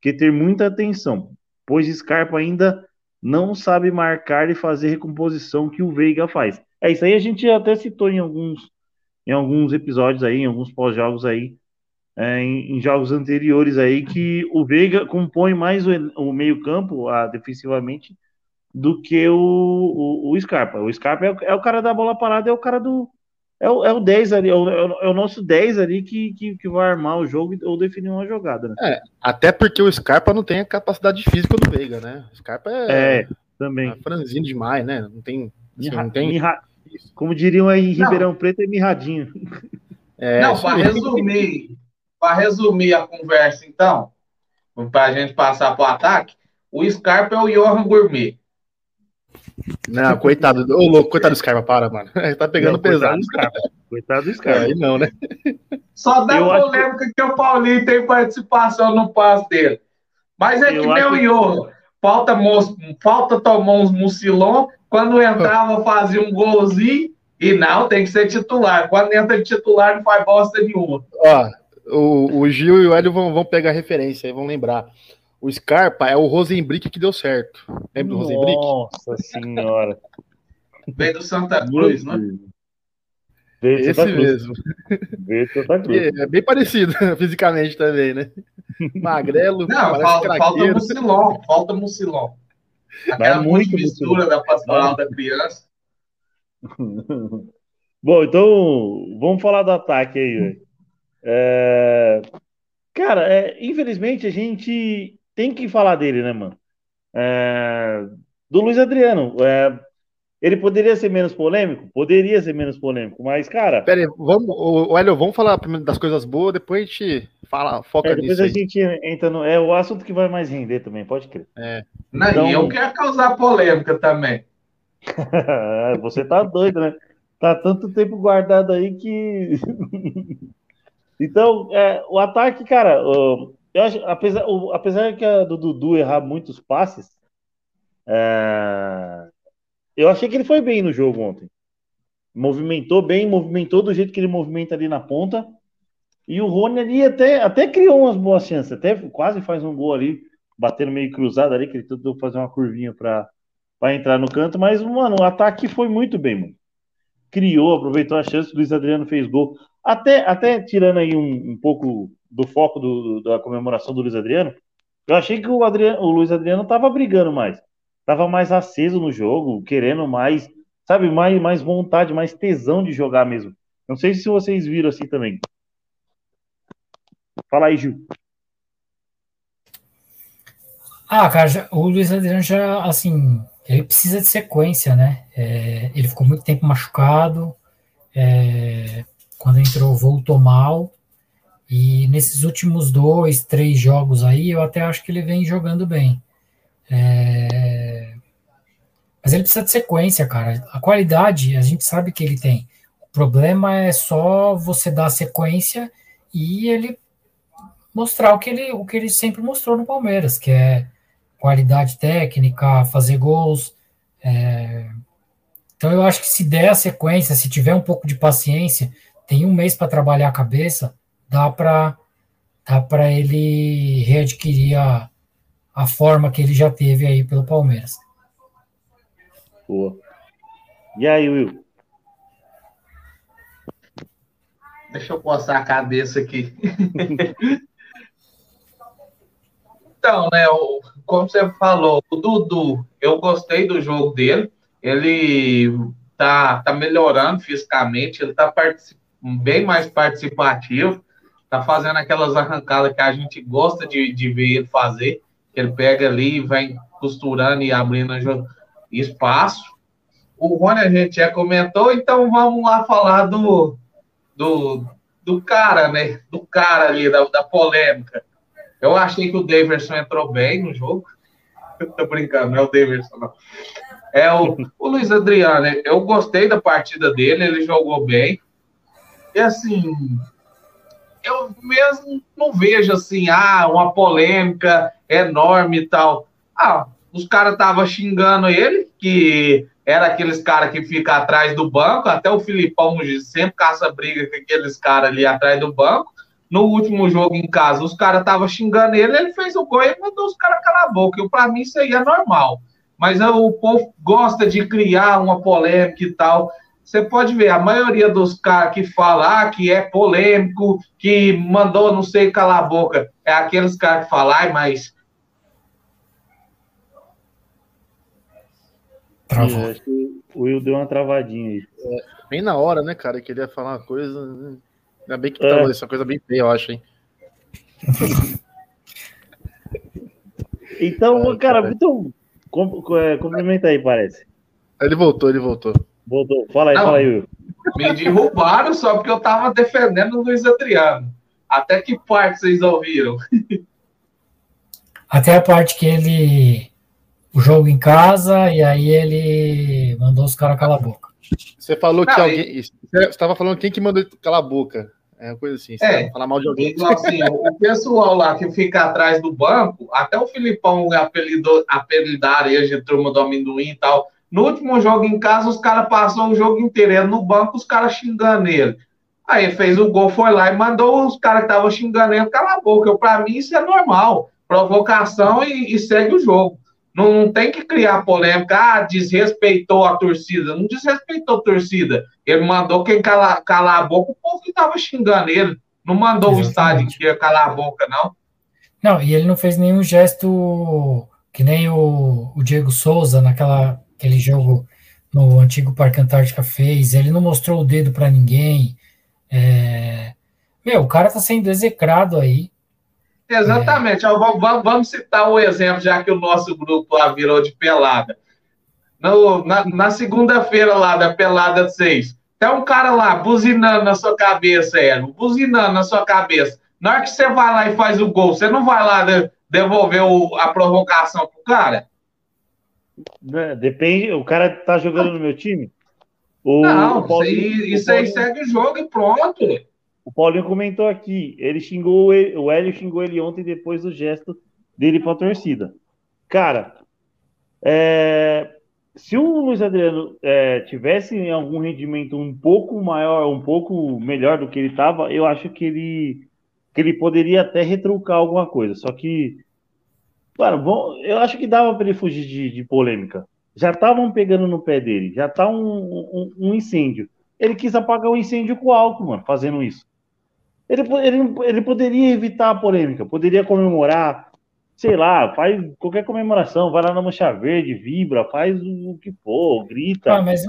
que ter muita atenção, pois Scarpa ainda não sabe marcar e fazer recomposição que o Veiga faz. É isso aí a gente até citou em alguns em alguns episódios aí, em alguns pós-jogos aí, é, em, em, jogos anteriores aí, que o Veiga compõe mais o, o meio-campo defensivamente do que o, o, o, Scarpa. O Scarpa é o, é o cara da bola parada, é o cara do, é o, é o 10 ali, é o, é o nosso 10 ali que, que, que, vai armar o jogo ou definir uma jogada, né? É, até porque o Scarpa não tem a capacidade física do Veiga, né? O Scarpa é, é também. É franzino demais, né? Não tem. Assim, não tem... Mirra... Como diriam aí em Ribeirão não. Preto, é mirradinho. É, não, para resumir, para resumir a conversa, então, para a gente passar para o ataque, o Scarpa é o Johan Gourmet. Não, coitado. Ô, louco, coitado do Scarpa, para, mano. tá pegando não, pesado. Coitado do Scarpa. Aí não, né? Só dá eu polêmica acho... que o Paulinho tem participação no passe dele. Mas é eu que nem o Iorra. Falta, falta tomar uns mucilon. Quando entrava, fazia um golzinho. E não, tem que ser titular. Quando entra de titular, não faz bosta nenhuma. Ó, o, o Gil e o Hélio vão, vão pegar referência aí, vão lembrar. O Scarpa é o Rosenbrick que deu certo. Lembra do Rosenbrick? Nossa senhora. Veio do Santa Cruz, né? Esse Santa mesmo. Santa Cruz. É bem parecido fisicamente também, né? Magrelo. Não, falta, falta Mucilon, falta Mucilon. Aquela muito mistura da pastoral da criança. Bom, então vamos falar do ataque aí. É... Cara, é, infelizmente a gente tem que falar dele, né, mano? É... Do Luiz Adriano. É... Ele poderia ser menos polêmico? Poderia ser menos polêmico, mas, cara. Pera aí, vamos, o Hélio, vamos falar das coisas boas, depois a gente fala, foca é, depois nisso. Depois a gente entra no. É o assunto que vai mais render também, pode crer. É. Não, então... E eu quero causar polêmica também. Você tá doido, né? Tá tanto tempo guardado aí que. então, é, o ataque, cara, eu acho, apesar, apesar que a do Dudu errar muitos passes, é, eu achei que ele foi bem no jogo ontem. Movimentou bem, movimentou do jeito que ele movimenta ali na ponta. E o Rony ali até, até criou umas boas chances, até quase faz um gol ali, batendo meio cruzado ali, que ele tentou fazer uma curvinha para entrar no canto, mas, mano, o ataque foi muito bem, mano. Criou, aproveitou a chance, o Luiz Adriano fez gol. Até, até tirando aí um, um pouco do foco do, da comemoração do Luiz Adriano, eu achei que o, Adriano, o Luiz Adriano tava brigando mais tava mais aceso no jogo, querendo mais, sabe, mais, mais vontade, mais tesão de jogar mesmo. Não sei se vocês viram assim também. Fala aí, Gil. Ah, cara, o Luiz Adriano já, assim, ele precisa de sequência, né? É, ele ficou muito tempo machucado, é, quando entrou voltou mal, e nesses últimos dois, três jogos aí, eu até acho que ele vem jogando bem. É... Mas ele precisa de sequência, cara. A qualidade, a gente sabe que ele tem. O problema é só você dar sequência e ele mostrar o que ele, o que ele sempre mostrou no Palmeiras, que é qualidade técnica, fazer gols. É... Então eu acho que se der a sequência, se tiver um pouco de paciência, tem um mês para trabalhar a cabeça, dá para dá para ele readquirir a, a forma que ele já teve aí pelo Palmeiras. Boa. E aí, Will? Deixa eu coçar a cabeça aqui. então, né, como você falou, o Dudu, eu gostei do jogo dele. Ele tá, tá melhorando fisicamente, ele tá bem mais participativo, tá fazendo aquelas arrancadas que a gente gosta de, de ver ele fazer ele pega ali e vai costurando e abrindo espaço. O Rony a gente já comentou, então vamos lá falar do, do, do cara, né? Do cara ali, da, da polêmica. Eu achei que o Daverson entrou bem no jogo. Eu tô brincando, não é o Daverson, não. É o, o Luiz Adriano. Eu gostei da partida dele, ele jogou bem. E assim, eu mesmo não vejo assim, ah, uma polêmica enorme e tal. Ah, os caras estavam xingando ele, que era aqueles caras que ficam atrás do banco, até o Filipão sempre caça briga com aqueles caras ali atrás do banco. No último jogo em casa, os caras estavam xingando ele, ele fez o gol e mandou os caras calar a boca. E para mim isso aí é normal. Mas o povo gosta de criar uma polêmica e tal. Você pode ver, a maioria dos caras que falam ah, que é polêmico, que mandou não sei calar a boca, é aqueles caras que falam, mas Travou. É, o Will deu uma travadinha aí. É, bem na hora, né, cara? Queria falar uma coisa. Né? Ainda bem que é. tava essa coisa bem feia, eu acho, hein? então, Ai, cara, cara, então. É, complementa aí, parece. Ele voltou, ele voltou. Voltou. Fala aí, Não, fala aí, Will. Me derrubaram só porque eu tava defendendo o Luiz Adriano. Até que parte vocês ouviram? Até a parte que ele o jogo em casa e aí ele mandou os caras calar a boca. Você falou Não, que alguém. Você estava falando quem que mandou calar a boca. É uma coisa assim, é, falar mal de alguém. Assim, o pessoal lá que fica atrás do banco, até o Filipão apelidou, apelidaram de turma do amendoim e tal. No último jogo em casa, os caras passaram o jogo inteiro no banco, os caras xingando ele. Aí fez o gol, foi lá e mandou os caras que estavam xingando ele calar a boca. Para mim, isso é normal. Provocação e, e segue o jogo. Não, não, tem que criar polêmica. Ah, desrespeitou a torcida. Não desrespeitou a torcida. Ele mandou quem calar, calar a boca, o povo que tava xingando ele. Não mandou Exatamente. o estádio que ia calar a boca, não. Não, e ele não fez nenhum gesto que nem o, o Diego Souza naquela aquele jogo no antigo Parque Antártica fez. Ele não mostrou o dedo para ninguém. É... Meu, o cara tá sendo execrado aí. Exatamente. É... Vamos, vamos citar um exemplo, já que o nosso grupo lá virou de pelada. No, na, na segunda-feira lá da Pelada 6, tem um cara lá buzinando na sua cabeça, Elo, buzinando na sua cabeça. Na hora que você vai lá e faz o gol, você não vai lá de, devolver o, a provocação pro cara? Né, depende, o cara tá jogando no meu time? O, não, o Paulinho, isso aí, isso aí segue o jogo e pronto. O Paulinho comentou aqui, ele xingou, o Hélio xingou ele ontem depois do gesto dele pra torcida. Cara, é, se o Luiz Adriano é, tivesse em algum rendimento um pouco maior, um pouco melhor do que ele estava, eu acho que ele que ele poderia até retrucar alguma coisa. Só que, claro, bom, eu acho que dava para ele fugir de, de polêmica. Já estavam pegando no pé dele, já tá um, um, um, incêndio. Ele quis apagar o incêndio com álcool, mano, fazendo isso. Ele, ele, ele poderia evitar a polêmica, poderia comemorar, sei lá, faz qualquer comemoração, vai lá na Mancha Verde, vibra, faz o que for, grita. Ah, mas,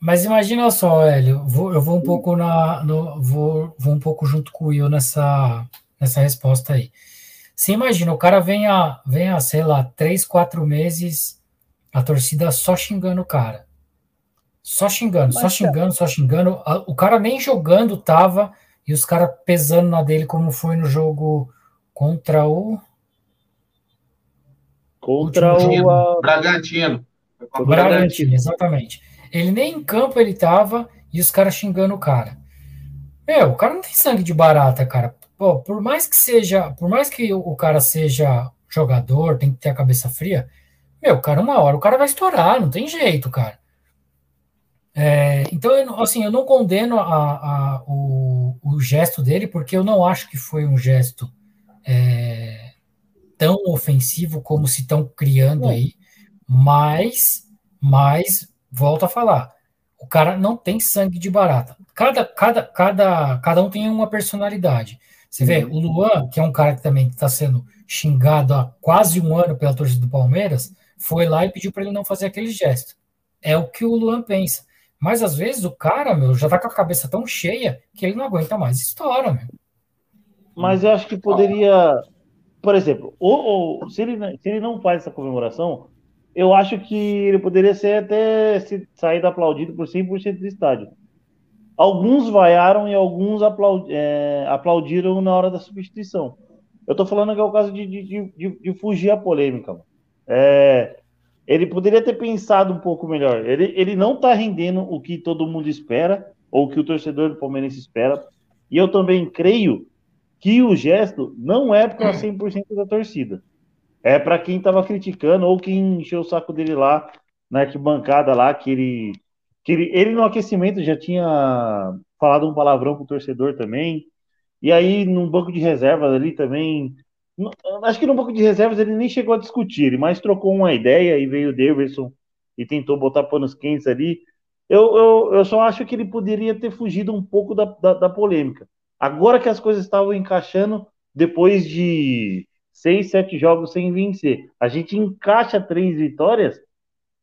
mas imagina só, Hélio, vou, eu vou um pouco na, no, vou, vou um pouco junto com o Will nessa, nessa resposta aí. Você imagina, o cara vem a, vem a, sei lá, três, quatro meses, a torcida só xingando o cara. Só xingando, mas, só xingando, só xingando. O cara nem jogando tava, e os caras pesando na dele, como foi no jogo contra o. Contra o. A... Bragantino. Bragantino, Bragantino, exatamente. Ele nem em campo ele tava e os caras xingando o cara. Meu, o cara não tem sangue de barata, cara. Pô, por mais que seja, por mais que o cara seja jogador, tem que ter a cabeça fria. Meu, cara, uma hora o cara vai estourar, não tem jeito, cara. É, então, eu, assim, eu não condeno a, a, o, o, gesto dele, porque eu não acho que foi um gesto é, tão ofensivo como se estão criando aí, mas, mas, volto a falar, o cara não tem sangue de barata. Cada, cada, cada, cada um tem uma personalidade. Você vê, uhum. o Luan, que é um cara que também está sendo xingado há quase um ano pela torcida do Palmeiras, foi lá e pediu para ele não fazer aquele gesto. É o que o Luan pensa. Mas às vezes o cara, meu, já tá com a cabeça tão cheia que ele não aguenta mais estoura, meu. Mas eu acho que poderia por exemplo, ou, ou se, ele, se ele não faz essa comemoração, eu acho que ele poderia ser até se, sair aplaudido por 100% do estádio. Alguns vaiaram e alguns aplaud, é, aplaudiram na hora da substituição. Eu tô falando que é o caso de, de, de, de fugir à polêmica. É, ele poderia ter pensado um pouco melhor. Ele, ele não tá rendendo o que todo mundo espera, ou o que o torcedor do Palmeirense espera. E eu também creio que o gesto não é para 100% da torcida. É para quem estava criticando ou quem encheu o saco dele lá na arquibancada lá, que ele, que ele, ele no aquecimento já tinha falado um palavrão pro torcedor também. E aí, num banco de reservas ali também. Acho que no banco de reservas ele nem chegou a discutir, mais trocou uma ideia e veio o Davidson e tentou botar panos quentes ali. Eu, eu, eu só acho que ele poderia ter fugido um pouco da, da, da polêmica. Agora que as coisas estavam encaixando, depois de seis, sete jogos sem vencer, a gente encaixa três vitórias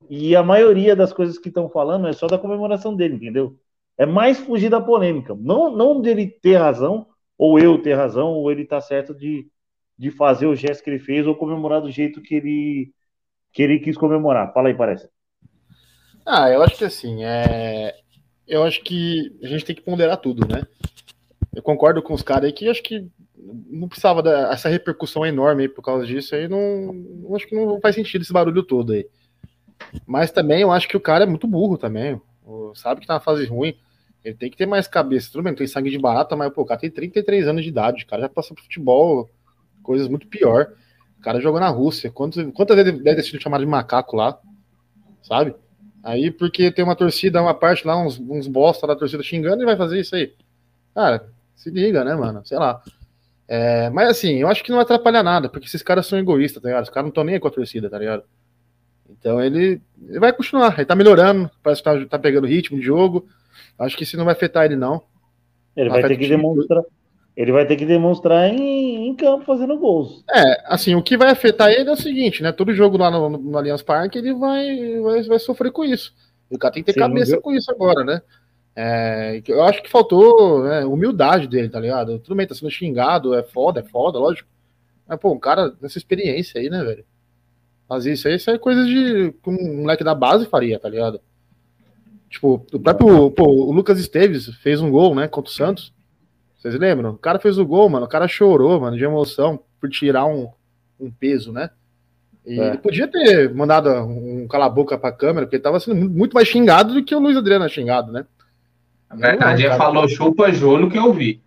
e a maioria das coisas que estão falando é só da comemoração dele, entendeu? É mais fugir da polêmica. Não, não dele ter razão, ou eu ter razão, ou ele tá certo de, de fazer o gesto que ele fez, ou comemorar do jeito que ele, que ele quis comemorar. Fala aí, parece. Ah, eu acho que assim, é... eu acho que a gente tem que ponderar tudo, né? eu concordo com os caras aí que acho que não precisava dessa repercussão enorme aí por causa disso aí, não, acho que não faz sentido esse barulho todo aí. Mas também eu acho que o cara é muito burro também, sabe que tá na fase ruim, ele tem que ter mais cabeça, tudo bem, tem sangue de barata, mas pô, o cara tem 33 anos de idade, o cara já passou pro futebol, coisas muito pior. O cara jogou na Rússia, quantas, quantas vezes deve ter sido chamado de macaco lá, sabe? Aí porque tem uma torcida, uma parte lá, uns, uns bosta da torcida xingando e vai fazer isso aí. Cara, se liga, né, mano? Sei lá. É, mas assim, eu acho que não atrapalha nada, porque esses caras são egoístas, tá ligado? Os caras não estão nem com a torcida, tá ligado? Então ele, ele vai continuar, ele tá melhorando, parece que tá, tá pegando ritmo de jogo. Acho que isso não vai afetar ele, não. Ele vai ter que demonstrar. Ele vai ter que demonstrar em, em, campo fazendo gols. É, assim, o que vai afetar ele é o seguinte, né? Todo jogo lá no, no Allianz Parque ele vai, vai, vai sofrer com isso. O cara tem que ter Você cabeça com isso agora, né? É, eu acho que faltou né, humildade dele, tá ligado? Tudo bem, tá sendo xingado, é foda, é foda, lógico. Mas, pô, um cara nessa experiência aí, né, velho? Fazer isso aí, isso é coisa de que um moleque da base faria, tá ligado? Tipo, o próprio pô, o Lucas Esteves fez um gol, né, contra o Santos. Vocês lembram? O cara fez o gol, mano. O cara chorou, mano, de emoção por tirar um, um peso, né? E é. ele podia ter mandado um cala-boca pra câmera, porque ele tava sendo muito mais xingado do que o Luiz Adriano é xingado, né? Na verdade, ele falou chupa Jolo que eu vi.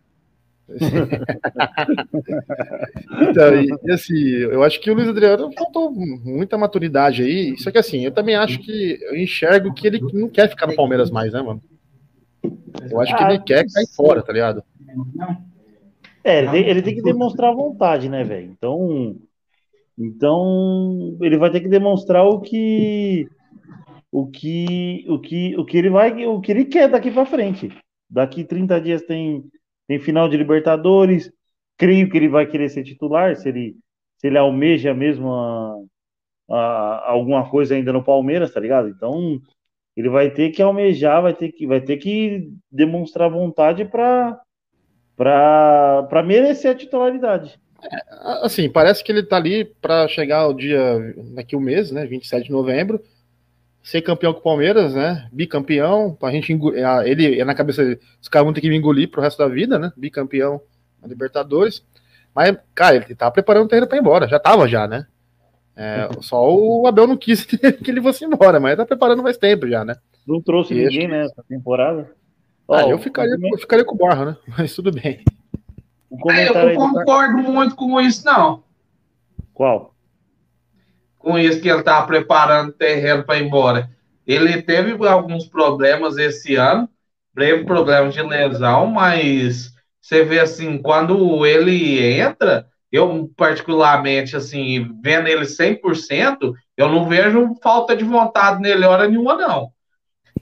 então, e, e, assim, eu acho que o Luiz Adriano faltou muita maturidade aí. Só que assim, eu também acho que eu enxergo que ele não quer ficar no Palmeiras mais, né, mano? Eu acho que ele quer cair fora, tá ligado? É, ele, ele tem que demonstrar vontade, né, velho? Então, então ele vai ter que demonstrar o que o que o que o que ele vai o que ele quer daqui para frente. Daqui 30 dias tem tem final de Libertadores. Creio que ele vai querer ser titular, se ele se ele almeja mesmo a, a, alguma coisa ainda no Palmeiras, tá ligado? Então, ele vai ter que almejar, vai ter que vai ter que demonstrar vontade para para merecer a titularidade. É, assim, parece que ele tá ali para chegar o dia daqui um mês, né, 27 de novembro, ser campeão com o Palmeiras, né, bicampeão, pra gente engolir, ele é na cabeça, os caras vão ter que me engolir pro resto da vida, né, bicampeão na Libertadores. Mas, cara, ele tá preparando o terreno para ir embora, já tava já, né? É, só o Abel não quis que ele fosse embora, mas tá preparando mais tempo já, né? Não trouxe e ninguém, né, essa temporada. Ah, eu, ficaria, eu ficaria com o Barra, né? Mas tudo bem. É, eu não concordo muito com isso, não. Qual? Com isso que ele tá preparando terreno para ir embora. Ele teve alguns problemas esse ano, breve problemas de lesão, mas você vê assim, quando ele entra, eu particularmente, assim, vendo ele 100%, eu não vejo falta de vontade nele hora nenhuma, não.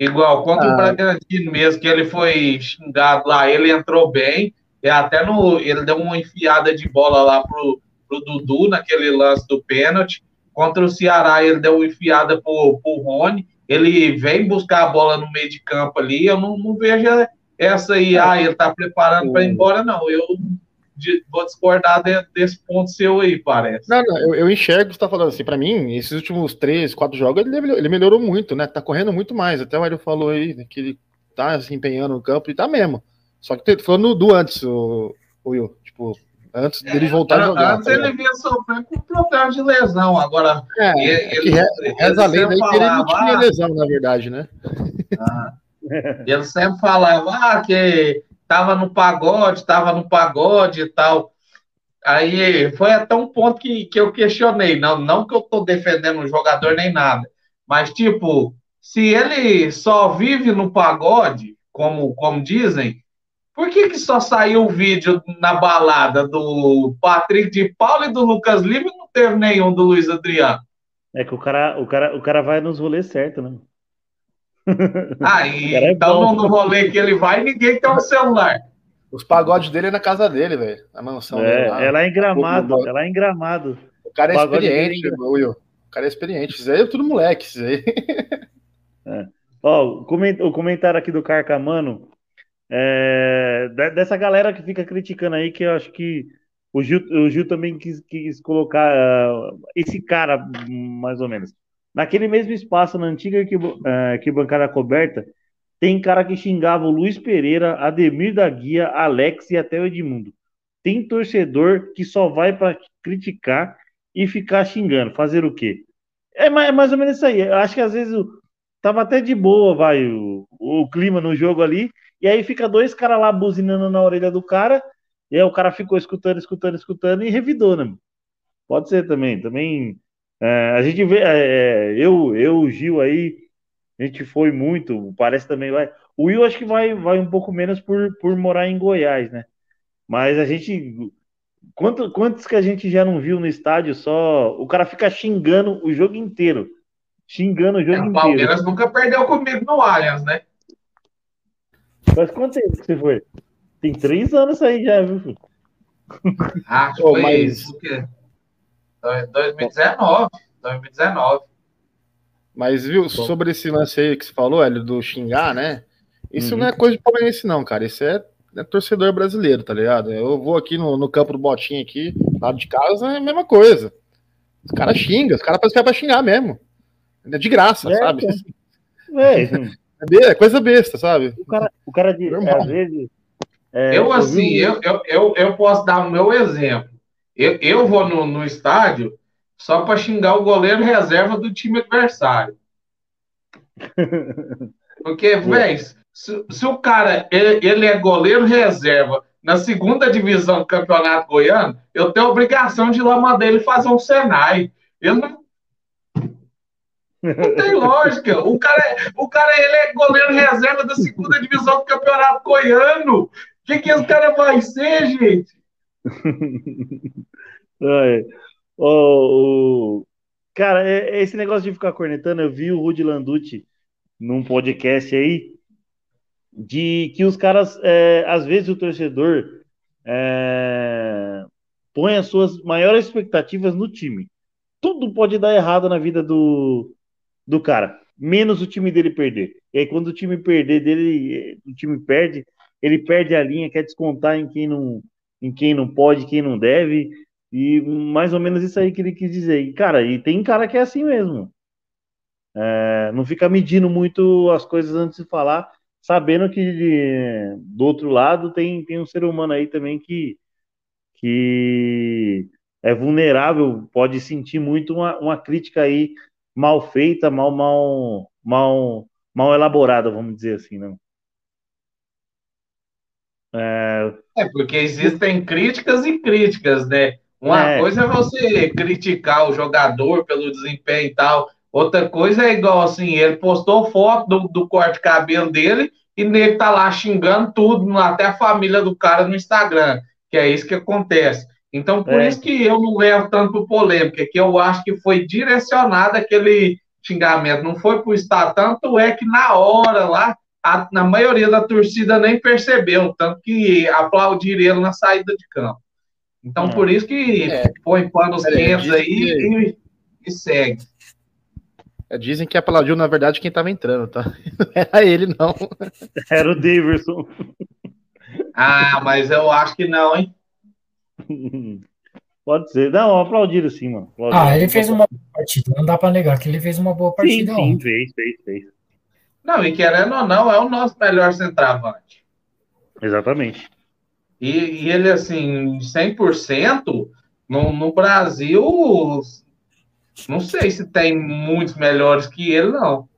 Igual, contra ah. o Bragantino mesmo, que ele foi xingado lá, ele entrou bem, e até no, ele deu uma enfiada de bola lá pro, pro Dudu, naquele lance do pênalti. Contra o Ceará, ele deu uma enfiada pro, pro Rony, ele vem buscar a bola no meio de campo ali, eu não, não vejo essa aí, ah, ele tá preparando para ir embora, não. Eu de, vou discordar de, desse ponto seu aí, parece. Não, não, eu, eu enxergo que você tá falando assim, para mim, esses últimos três, quatro jogos, ele, ele melhorou muito, né? Tá correndo muito mais. Até o Hélio falou aí né, que ele tá se empenhando no campo e tá mesmo. Só que falando do antes, o, o Will, tipo, antes dele é, voltar a jogar. Antes tá ele vinha sofrendo com problema de lesão, agora. É, ele, é ele, reza a lenda aí que ele não tinha ah, lesão, na verdade, né? Ah, ele sempre falava ah, que tava no pagode, tava no pagode e tal. Aí foi até um ponto que, que eu questionei, não, não que eu tô defendendo o jogador nem nada, mas tipo, se ele só vive no pagode, como, como dizem, por que, que só saiu o vídeo na balada do Patrick de Paulo e do Lucas Lima e não teve nenhum do Luiz Adriano? É que o cara, o cara, o cara vai nos rolês certo, né? Ah, é então no, rolê que ele vai, ninguém tem um celular. Os pagodes dele é na casa dele, velho. Na mansão. É, lá. ela é em gramado, ela é em gramado. O cara é o experiente, é Will. O cara é experiente. Isso aí é tudo moleque, isso aí. É. Ó, o comentário aqui do Carcamano é, dessa galera que fica criticando aí, que eu acho que o Gil, o Gil também quis, quis colocar uh, esse cara, mais ou menos. Naquele mesmo espaço, na antiga arquibancada é, coberta, tem cara que xingava o Luiz Pereira, Ademir da Guia, Alex e até o Edmundo. Tem torcedor que só vai para criticar e ficar xingando. Fazer o quê? É mais, é mais ou menos isso aí. Eu acho que às vezes tava até de boa, vai, o, o clima no jogo ali, e aí fica dois caras lá buzinando na orelha do cara, e aí o cara ficou escutando, escutando, escutando e revidou, né? Pode ser também. Também é, a gente vê, é, é, eu, eu, o Gil aí, a gente foi muito, parece também vai. O Will acho que vai, vai um pouco menos por, por morar em Goiás, né? Mas a gente. Quanto, quantos que a gente já não viu no estádio só. O cara fica xingando o jogo inteiro. xingando o jogo é, inteiro. O Palmeiras nunca perdeu comigo no Allianz, né? Faz quanto tempo que você foi? Tem três anos aí já, viu? Filho? Ah, oh, foi mas... isso. 2019. 2019. Mas, viu, Bom. sobre esse lance aí que você falou, Hélio, do xingar, né? Isso uhum. não é coisa de palmeirense, não, cara. Isso é, é, torcedor brasileiro, tá ligado? Eu vou aqui no, no campo do Botinho aqui, lado de casa, é a mesma coisa. Os caras xingam, os caras parecem que é pra xingar mesmo. É de graça, é, sabe? É. é. coisa besta, sabe? O cara, o cara de, às vezes. É, eu, assim, eu, eu, eu, eu, posso dar o meu exemplo. Eu, eu vou no, no estádio só para xingar o goleiro reserva do time adversário. Porque, velho, se, se, o cara ele, ele, é goleiro reserva na segunda divisão do Campeonato Goiano, eu tenho a obrigação de ir lá mandar ele fazer um Senai. Eu não. Não tem lógica. O cara, é, o cara ele é goleiro reserva da segunda divisão do Campeonato Goiano. O que, que esse cara vai ser, gente? É. Cara, é, esse negócio de ficar cornetando, eu vi o Rudy Landucci num podcast aí, de que os caras, é, às vezes o torcedor é, põe as suas maiores expectativas no time. Tudo pode dar errado na vida do, do cara, menos o time dele perder. E aí, quando o time perder dele, o time perde, ele perde a linha, quer descontar em quem não, em quem não pode, quem não deve. E mais ou menos isso aí que ele quis dizer. E, cara, e tem cara que é assim mesmo. É, não fica medindo muito as coisas antes de falar, sabendo que de, do outro lado tem, tem um ser humano aí também que, que é vulnerável, pode sentir muito uma, uma crítica aí mal feita, mal, mal, mal, mal elaborada, vamos dizer assim, não? É... é, porque existem críticas e críticas, né? Uma é. coisa é você criticar o jogador pelo desempenho e tal. Outra coisa é igual assim, ele postou foto do, do corte de cabelo dele e nele tá lá xingando tudo, até a família do cara no Instagram, que é isso que acontece. Então, por é. isso que eu não levo tanto polêmica, que eu acho que foi direcionado aquele xingamento, não foi por estar, tanto é que na hora lá, a, na maioria da torcida nem percebeu, tanto que aplaudiram ele na saída de campo. Então, hum. por isso que é. põe panos quentes aí que... e, e, segue. É, dizem que aplaudiu, na verdade, quem estava entrando, tá? Não era ele, não. Era o Davidson. Ah, mas eu acho que não, hein? Pode ser. Não, aplaudiram sim, mano. Aplaudiram. Ah, ele fez uma boa partida. Não dá para negar que ele fez uma boa partida. Sim, sim fez, fez, fez. Não, e querendo ou não, é o nosso melhor centroavante. Exatamente. E, e ele, assim, 100%, no, no Brasil, não sei se tem muitos melhores que ele, não.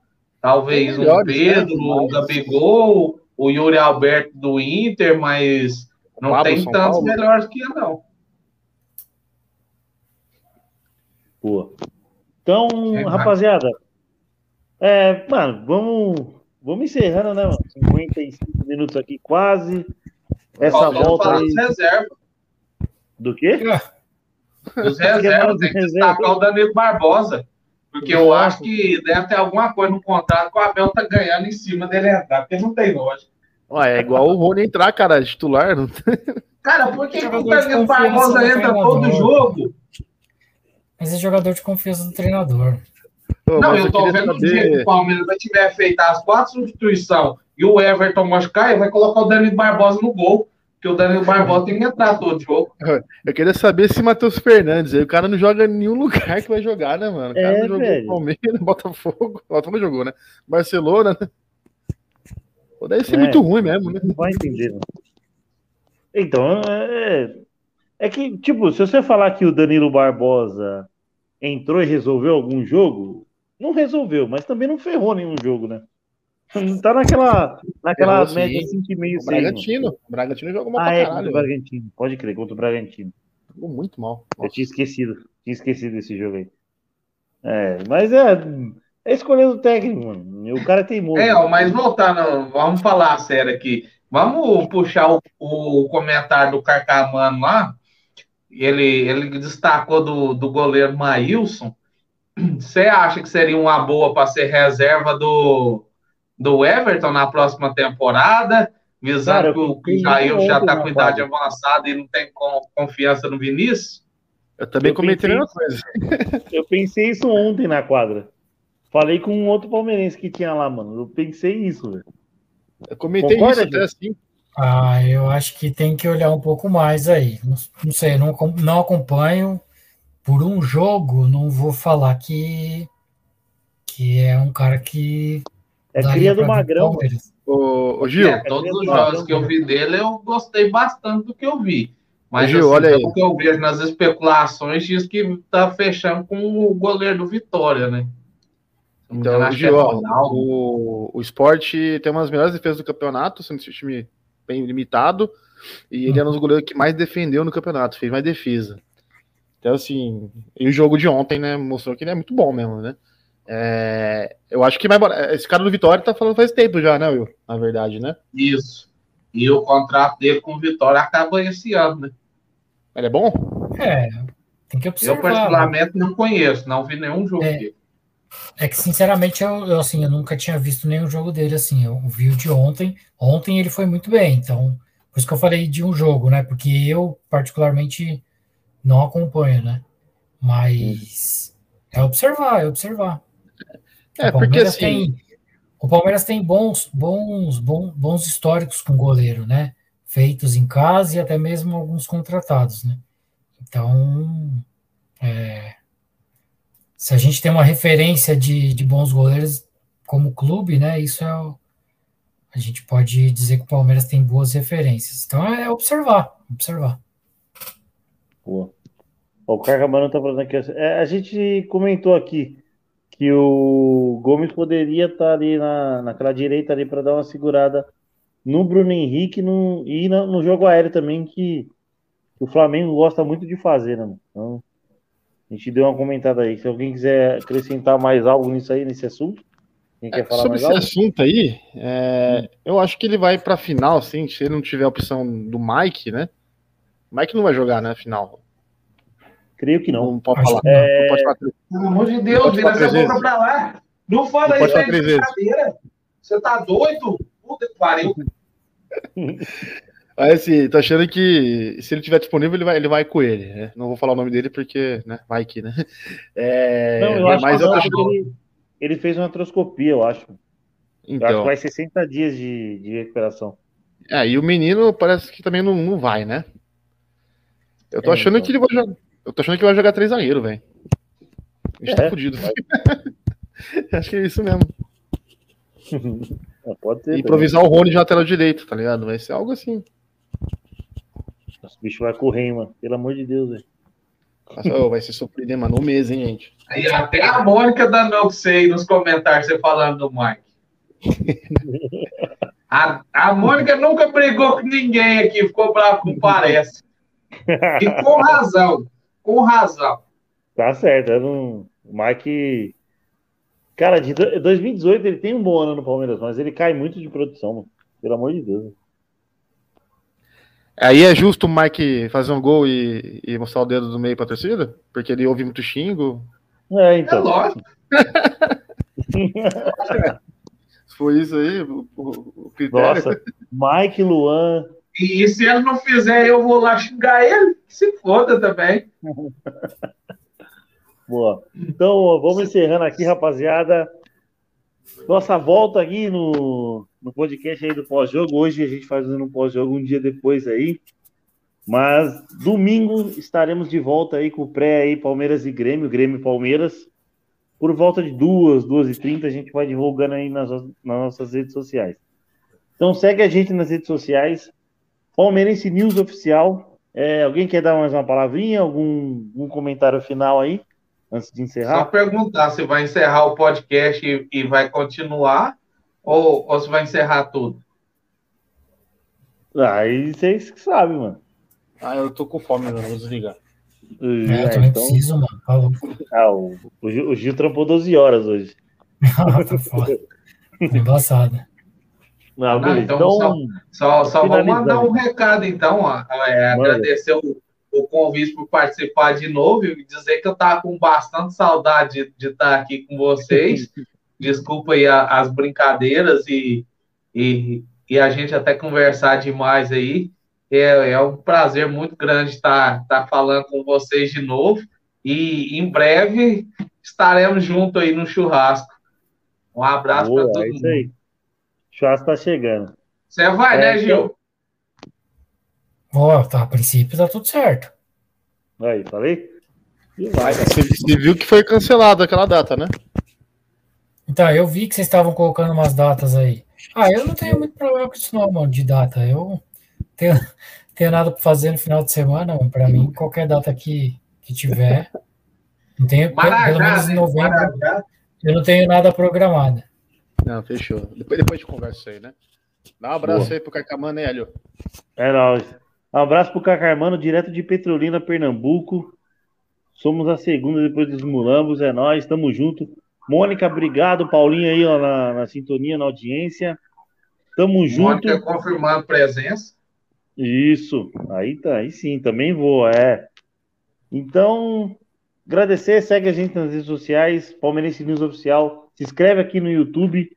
Talvez o um Pedro, né? o Gabigol, o Yuri Alberto do Inter, mas não tem São tantos Paulo. melhores que ele, não. Boa. Então, é, rapaziada, é, mano, vamos, vamos encerrando, né, mano? 55 minutos aqui quase. Essa volta aí. Reserva. Do quê? Dos reservas, tem que destacar o Danilo Barbosa. Porque eu acho que deve ter alguma coisa no contrato que o Abel tá ganhando em cima dele entrar, porque não tem lógica. Ué, é igual o Rony entrar, cara, titular. Não... Cara, por que, o Danilo Barbosa entra todo jogo? Mas é jogador de confiança do treinador. não, eu tô vendo saber... dia que o Palmeiras vai tiver feito as quatro substituições e o Everton machucar, vai colocar o Danilo Barbosa no gol. Porque o Danilo Barbosa tem que entrar todo jogo. Eu queria saber se Matheus Fernandes, aí o cara não joga em nenhum lugar que vai jogar, né, mano? O cara é, não jogou velho. Palmeiras, Botafogo, Botafogo jogou, né? Barcelona, né? Pô, deve ser é, muito ruim mesmo, né? Não vai entender, mano. Então, é, é que, tipo, se você falar que o Danilo Barbosa entrou e resolveu algum jogo, não resolveu, mas também não ferrou nenhum jogo, né? Tá naquela, naquela média 5,5. O Bragantino. O Bragantino jogou mal ah, pra é, caralho. O Bragantino. Pode crer, contra o Bragantino. Jogou muito mal. Nossa. Eu tinha esquecido. Tinha esquecido desse jogo aí. É, mas é. É escolher do técnico, mano. O cara é teimoso. É, mas voltando, vamos falar sério aqui. Vamos puxar o, o comentário do Carcamano lá. Ele, ele destacou do, do goleiro Maílson. você acha que seria uma boa para ser reserva do, do Everton na próxima temporada? Visando Cara, que o, que o Jair já está com idade avançada e não tem confiança no Vinícius? Eu também eu comentei a mesma coisa. Eu pensei isso ontem na quadra. Falei com um outro palmeirense que tinha lá, mano. Eu pensei isso, velho. Eu comentei Concorda, isso até assim. Ah, eu acho que tem que olhar um pouco mais aí. Não, não sei, não, não acompanho. Por um jogo, não vou falar que, que é um cara que. É cria do Magrão. Ô, ô, Gil. É, todos os jogos que eu vi dele, eu gostei bastante do que eu vi. Mas Gil, assim, olha aí. que eu vejo nas especulações diz que tá fechando com o goleiro do Vitória, né? Então, Gil, é o, o esporte tem umas melhores defesas do campeonato, sendo esse time bem limitado, e ele é um dos goleiros que mais defendeu no campeonato, fez mais defesa. Então, assim, e o jogo de ontem, né, mostrou que ele é muito bom mesmo, né? É, eu acho que vai Esse cara do Vitória tá falando faz tempo já, né, Will? Na verdade, né? Isso. E o contrato dele com o Vitória acaba esse ano, né? Ele é bom? É, tem que observar. Eu, particularmente, não conheço, não vi nenhum jogo é, dele. É que, sinceramente, eu, eu, assim, eu nunca tinha visto nenhum jogo dele assim. Eu vi o de ontem. Ontem ele foi muito bem, então, por isso que eu falei de um jogo, né? Porque eu, particularmente, não acompanho, né? Mas é observar, é observar. É, o porque assim. Tem, o Palmeiras tem bons, bons, bons, bons históricos com goleiro, né? feitos em casa e até mesmo alguns contratados, né? Então, é, se a gente tem uma referência de, de bons goleiros como clube, né? Isso é a gente pode dizer que o Palmeiras tem boas referências. Então é observar, observar. Boa. O Carcamano tá falando aqui. É, a gente comentou aqui que o Gomes poderia estar tá ali na, naquela direita ali para dar uma segurada no Bruno Henrique no, e no, no jogo aéreo também, que, que, o Flamengo gosta muito de fazer, né? Então, a gente deu uma comentada aí. Se alguém quiser acrescentar mais algo nisso aí, nesse assunto. É, sobre esse algo? assunto aí, é, hum. eu acho que ele vai para a final, assim, se ele não tiver a opção do Mike, né? O Mike não vai jogar, né, final. Creio que não. Não pode falar. É... Não, pode falar. Pelo amor de Deus, vira essa boca pra lá. Não fala não isso aí de brincadeira. Você tá doido? Puta que pariu. Aí assim, tô achando que se ele tiver disponível, ele vai, ele vai com ele. Né? Não vou falar o nome dele porque, né, vai que, né? É, não, eu acho, mas eu acho que ele, ele, fez uma artroscopia, eu acho. Então, eu acho que vai 60 dias de, de recuperação. É, e o menino parece que também não, não vai, né? Eu tô é, achando então. que ele vai jogar. Eu tô achando que ele vai jogar três zagueiros, velho. A gente tá é, tá fudido. acho que é isso mesmo. É, pode ter. E improvisar também. o Rony de lateral direito, tá ligado? Vai ser algo assim. Bicho vai correr, mano. Pelo amor de Deus, velho. Oh, vai ser surpreender, mano, no mês, hein, gente? Aí até a Mônica da Não Sei nos comentários você falando do Mike. a, a Mônica nunca brigou com ninguém aqui, ficou bravo com parece. E com razão. Com razão. Tá certo. Não... O Mike Cara, de 2018 ele tem um bom ano no Palmeiras, mas ele cai muito de produção, mano. pelo amor de Deus. Aí é justo o Mike fazer um gol e, e mostrar o dedo do meio pra torcida? Porque ele ouve muito xingo. É, então. É lógico. Foi isso aí, o, o critério. Nossa, Mike Luan. E, e se ele não fizer, eu vou lá xingar ele, se foda também. Boa. Então, vamos encerrando aqui, rapaziada. Nossa volta aqui no, no podcast aí do pós-jogo. Hoje a gente fazendo um pós-jogo um dia depois aí. Mas domingo estaremos de volta aí com o pré aí, Palmeiras e Grêmio, Grêmio e Palmeiras. Por volta de duas, duas e trinta, a gente vai divulgando aí nas, nas nossas redes sociais. Então segue a gente nas redes sociais. Palmeirense News Oficial. É, alguém quer dar mais uma palavrinha, algum um comentário final aí? antes de encerrar? Só perguntar se vai encerrar o podcast e, e vai continuar ou, ou se vai encerrar tudo. Aí vocês que sabem, mano. Ah, eu tô com fome, não vou desligar. É, é, eu também então... preciso, mano. Falou. Ah, o, o, Gil, o Gil trampou 12 horas hoje. ah, tá foda. Tá embaçado. Não, ah, então, então, só, só, só vou mandar um recado, então. Ó, é, agradecer o, o convite por participar de novo e dizer que eu estava com bastante saudade de, de estar aqui com vocês. Desculpa aí a, as brincadeiras e, e, e, a gente até conversar demais aí. É, é um prazer muito grande estar, estar falando com vocês de novo. E em breve estaremos juntos aí no churrasco. Um abraço para todo é mundo. Aí. O churrasco está chegando. Você vai, né, é, né, Gil? Ó, tá, a princípio tá tudo certo. Aí, falei? vai, você, você viu que foi cancelada aquela data, né? Então, eu vi que vocês estavam colocando umas datas aí. Ah, eu não tenho muito problema com isso não, mano, de data. Eu tenho, tenho nada para fazer no final de semana, para mim, qualquer data que, que tiver. Não tenho, Marajá, pelo menos em novembro, Marajá. eu não tenho nada programado. Não, fechou. Depois, depois de conversa aí, né? Dá um abraço Boa. aí pro Cacamano, né, Hélio? É nóis. Um abraço pro Cacarmano, direto de Petrolina, Pernambuco. Somos a segunda depois dos Mulambos, é nós, estamos junto. Mônica, obrigado. Paulinho aí ó, na, na sintonia, na audiência. Tamo junto. Mônica confirmando presença. Isso, aí tá, aí sim, também vou, é. Então, agradecer, segue a gente nas redes sociais, Palmeirense News Oficial, se inscreve aqui no YouTube,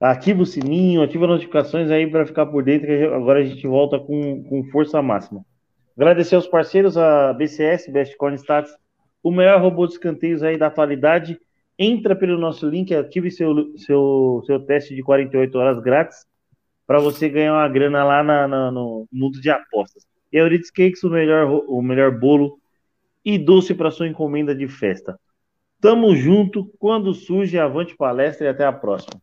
ativa o sininho, ativa as notificações aí para ficar por dentro, que agora a gente volta com, com força máxima. Agradecer aos parceiros, a BCS, Best Corn Stats, o melhor robô de escanteios aí da atualidade. Entra pelo nosso link, ative seu, seu, seu teste de 48 horas grátis para você ganhar uma grana lá na, na, no mundo de apostas. E Euridice Cakes, o melhor, o melhor bolo e doce para sua encomenda de festa. Tamo junto, quando surge, avante palestra e até a próxima.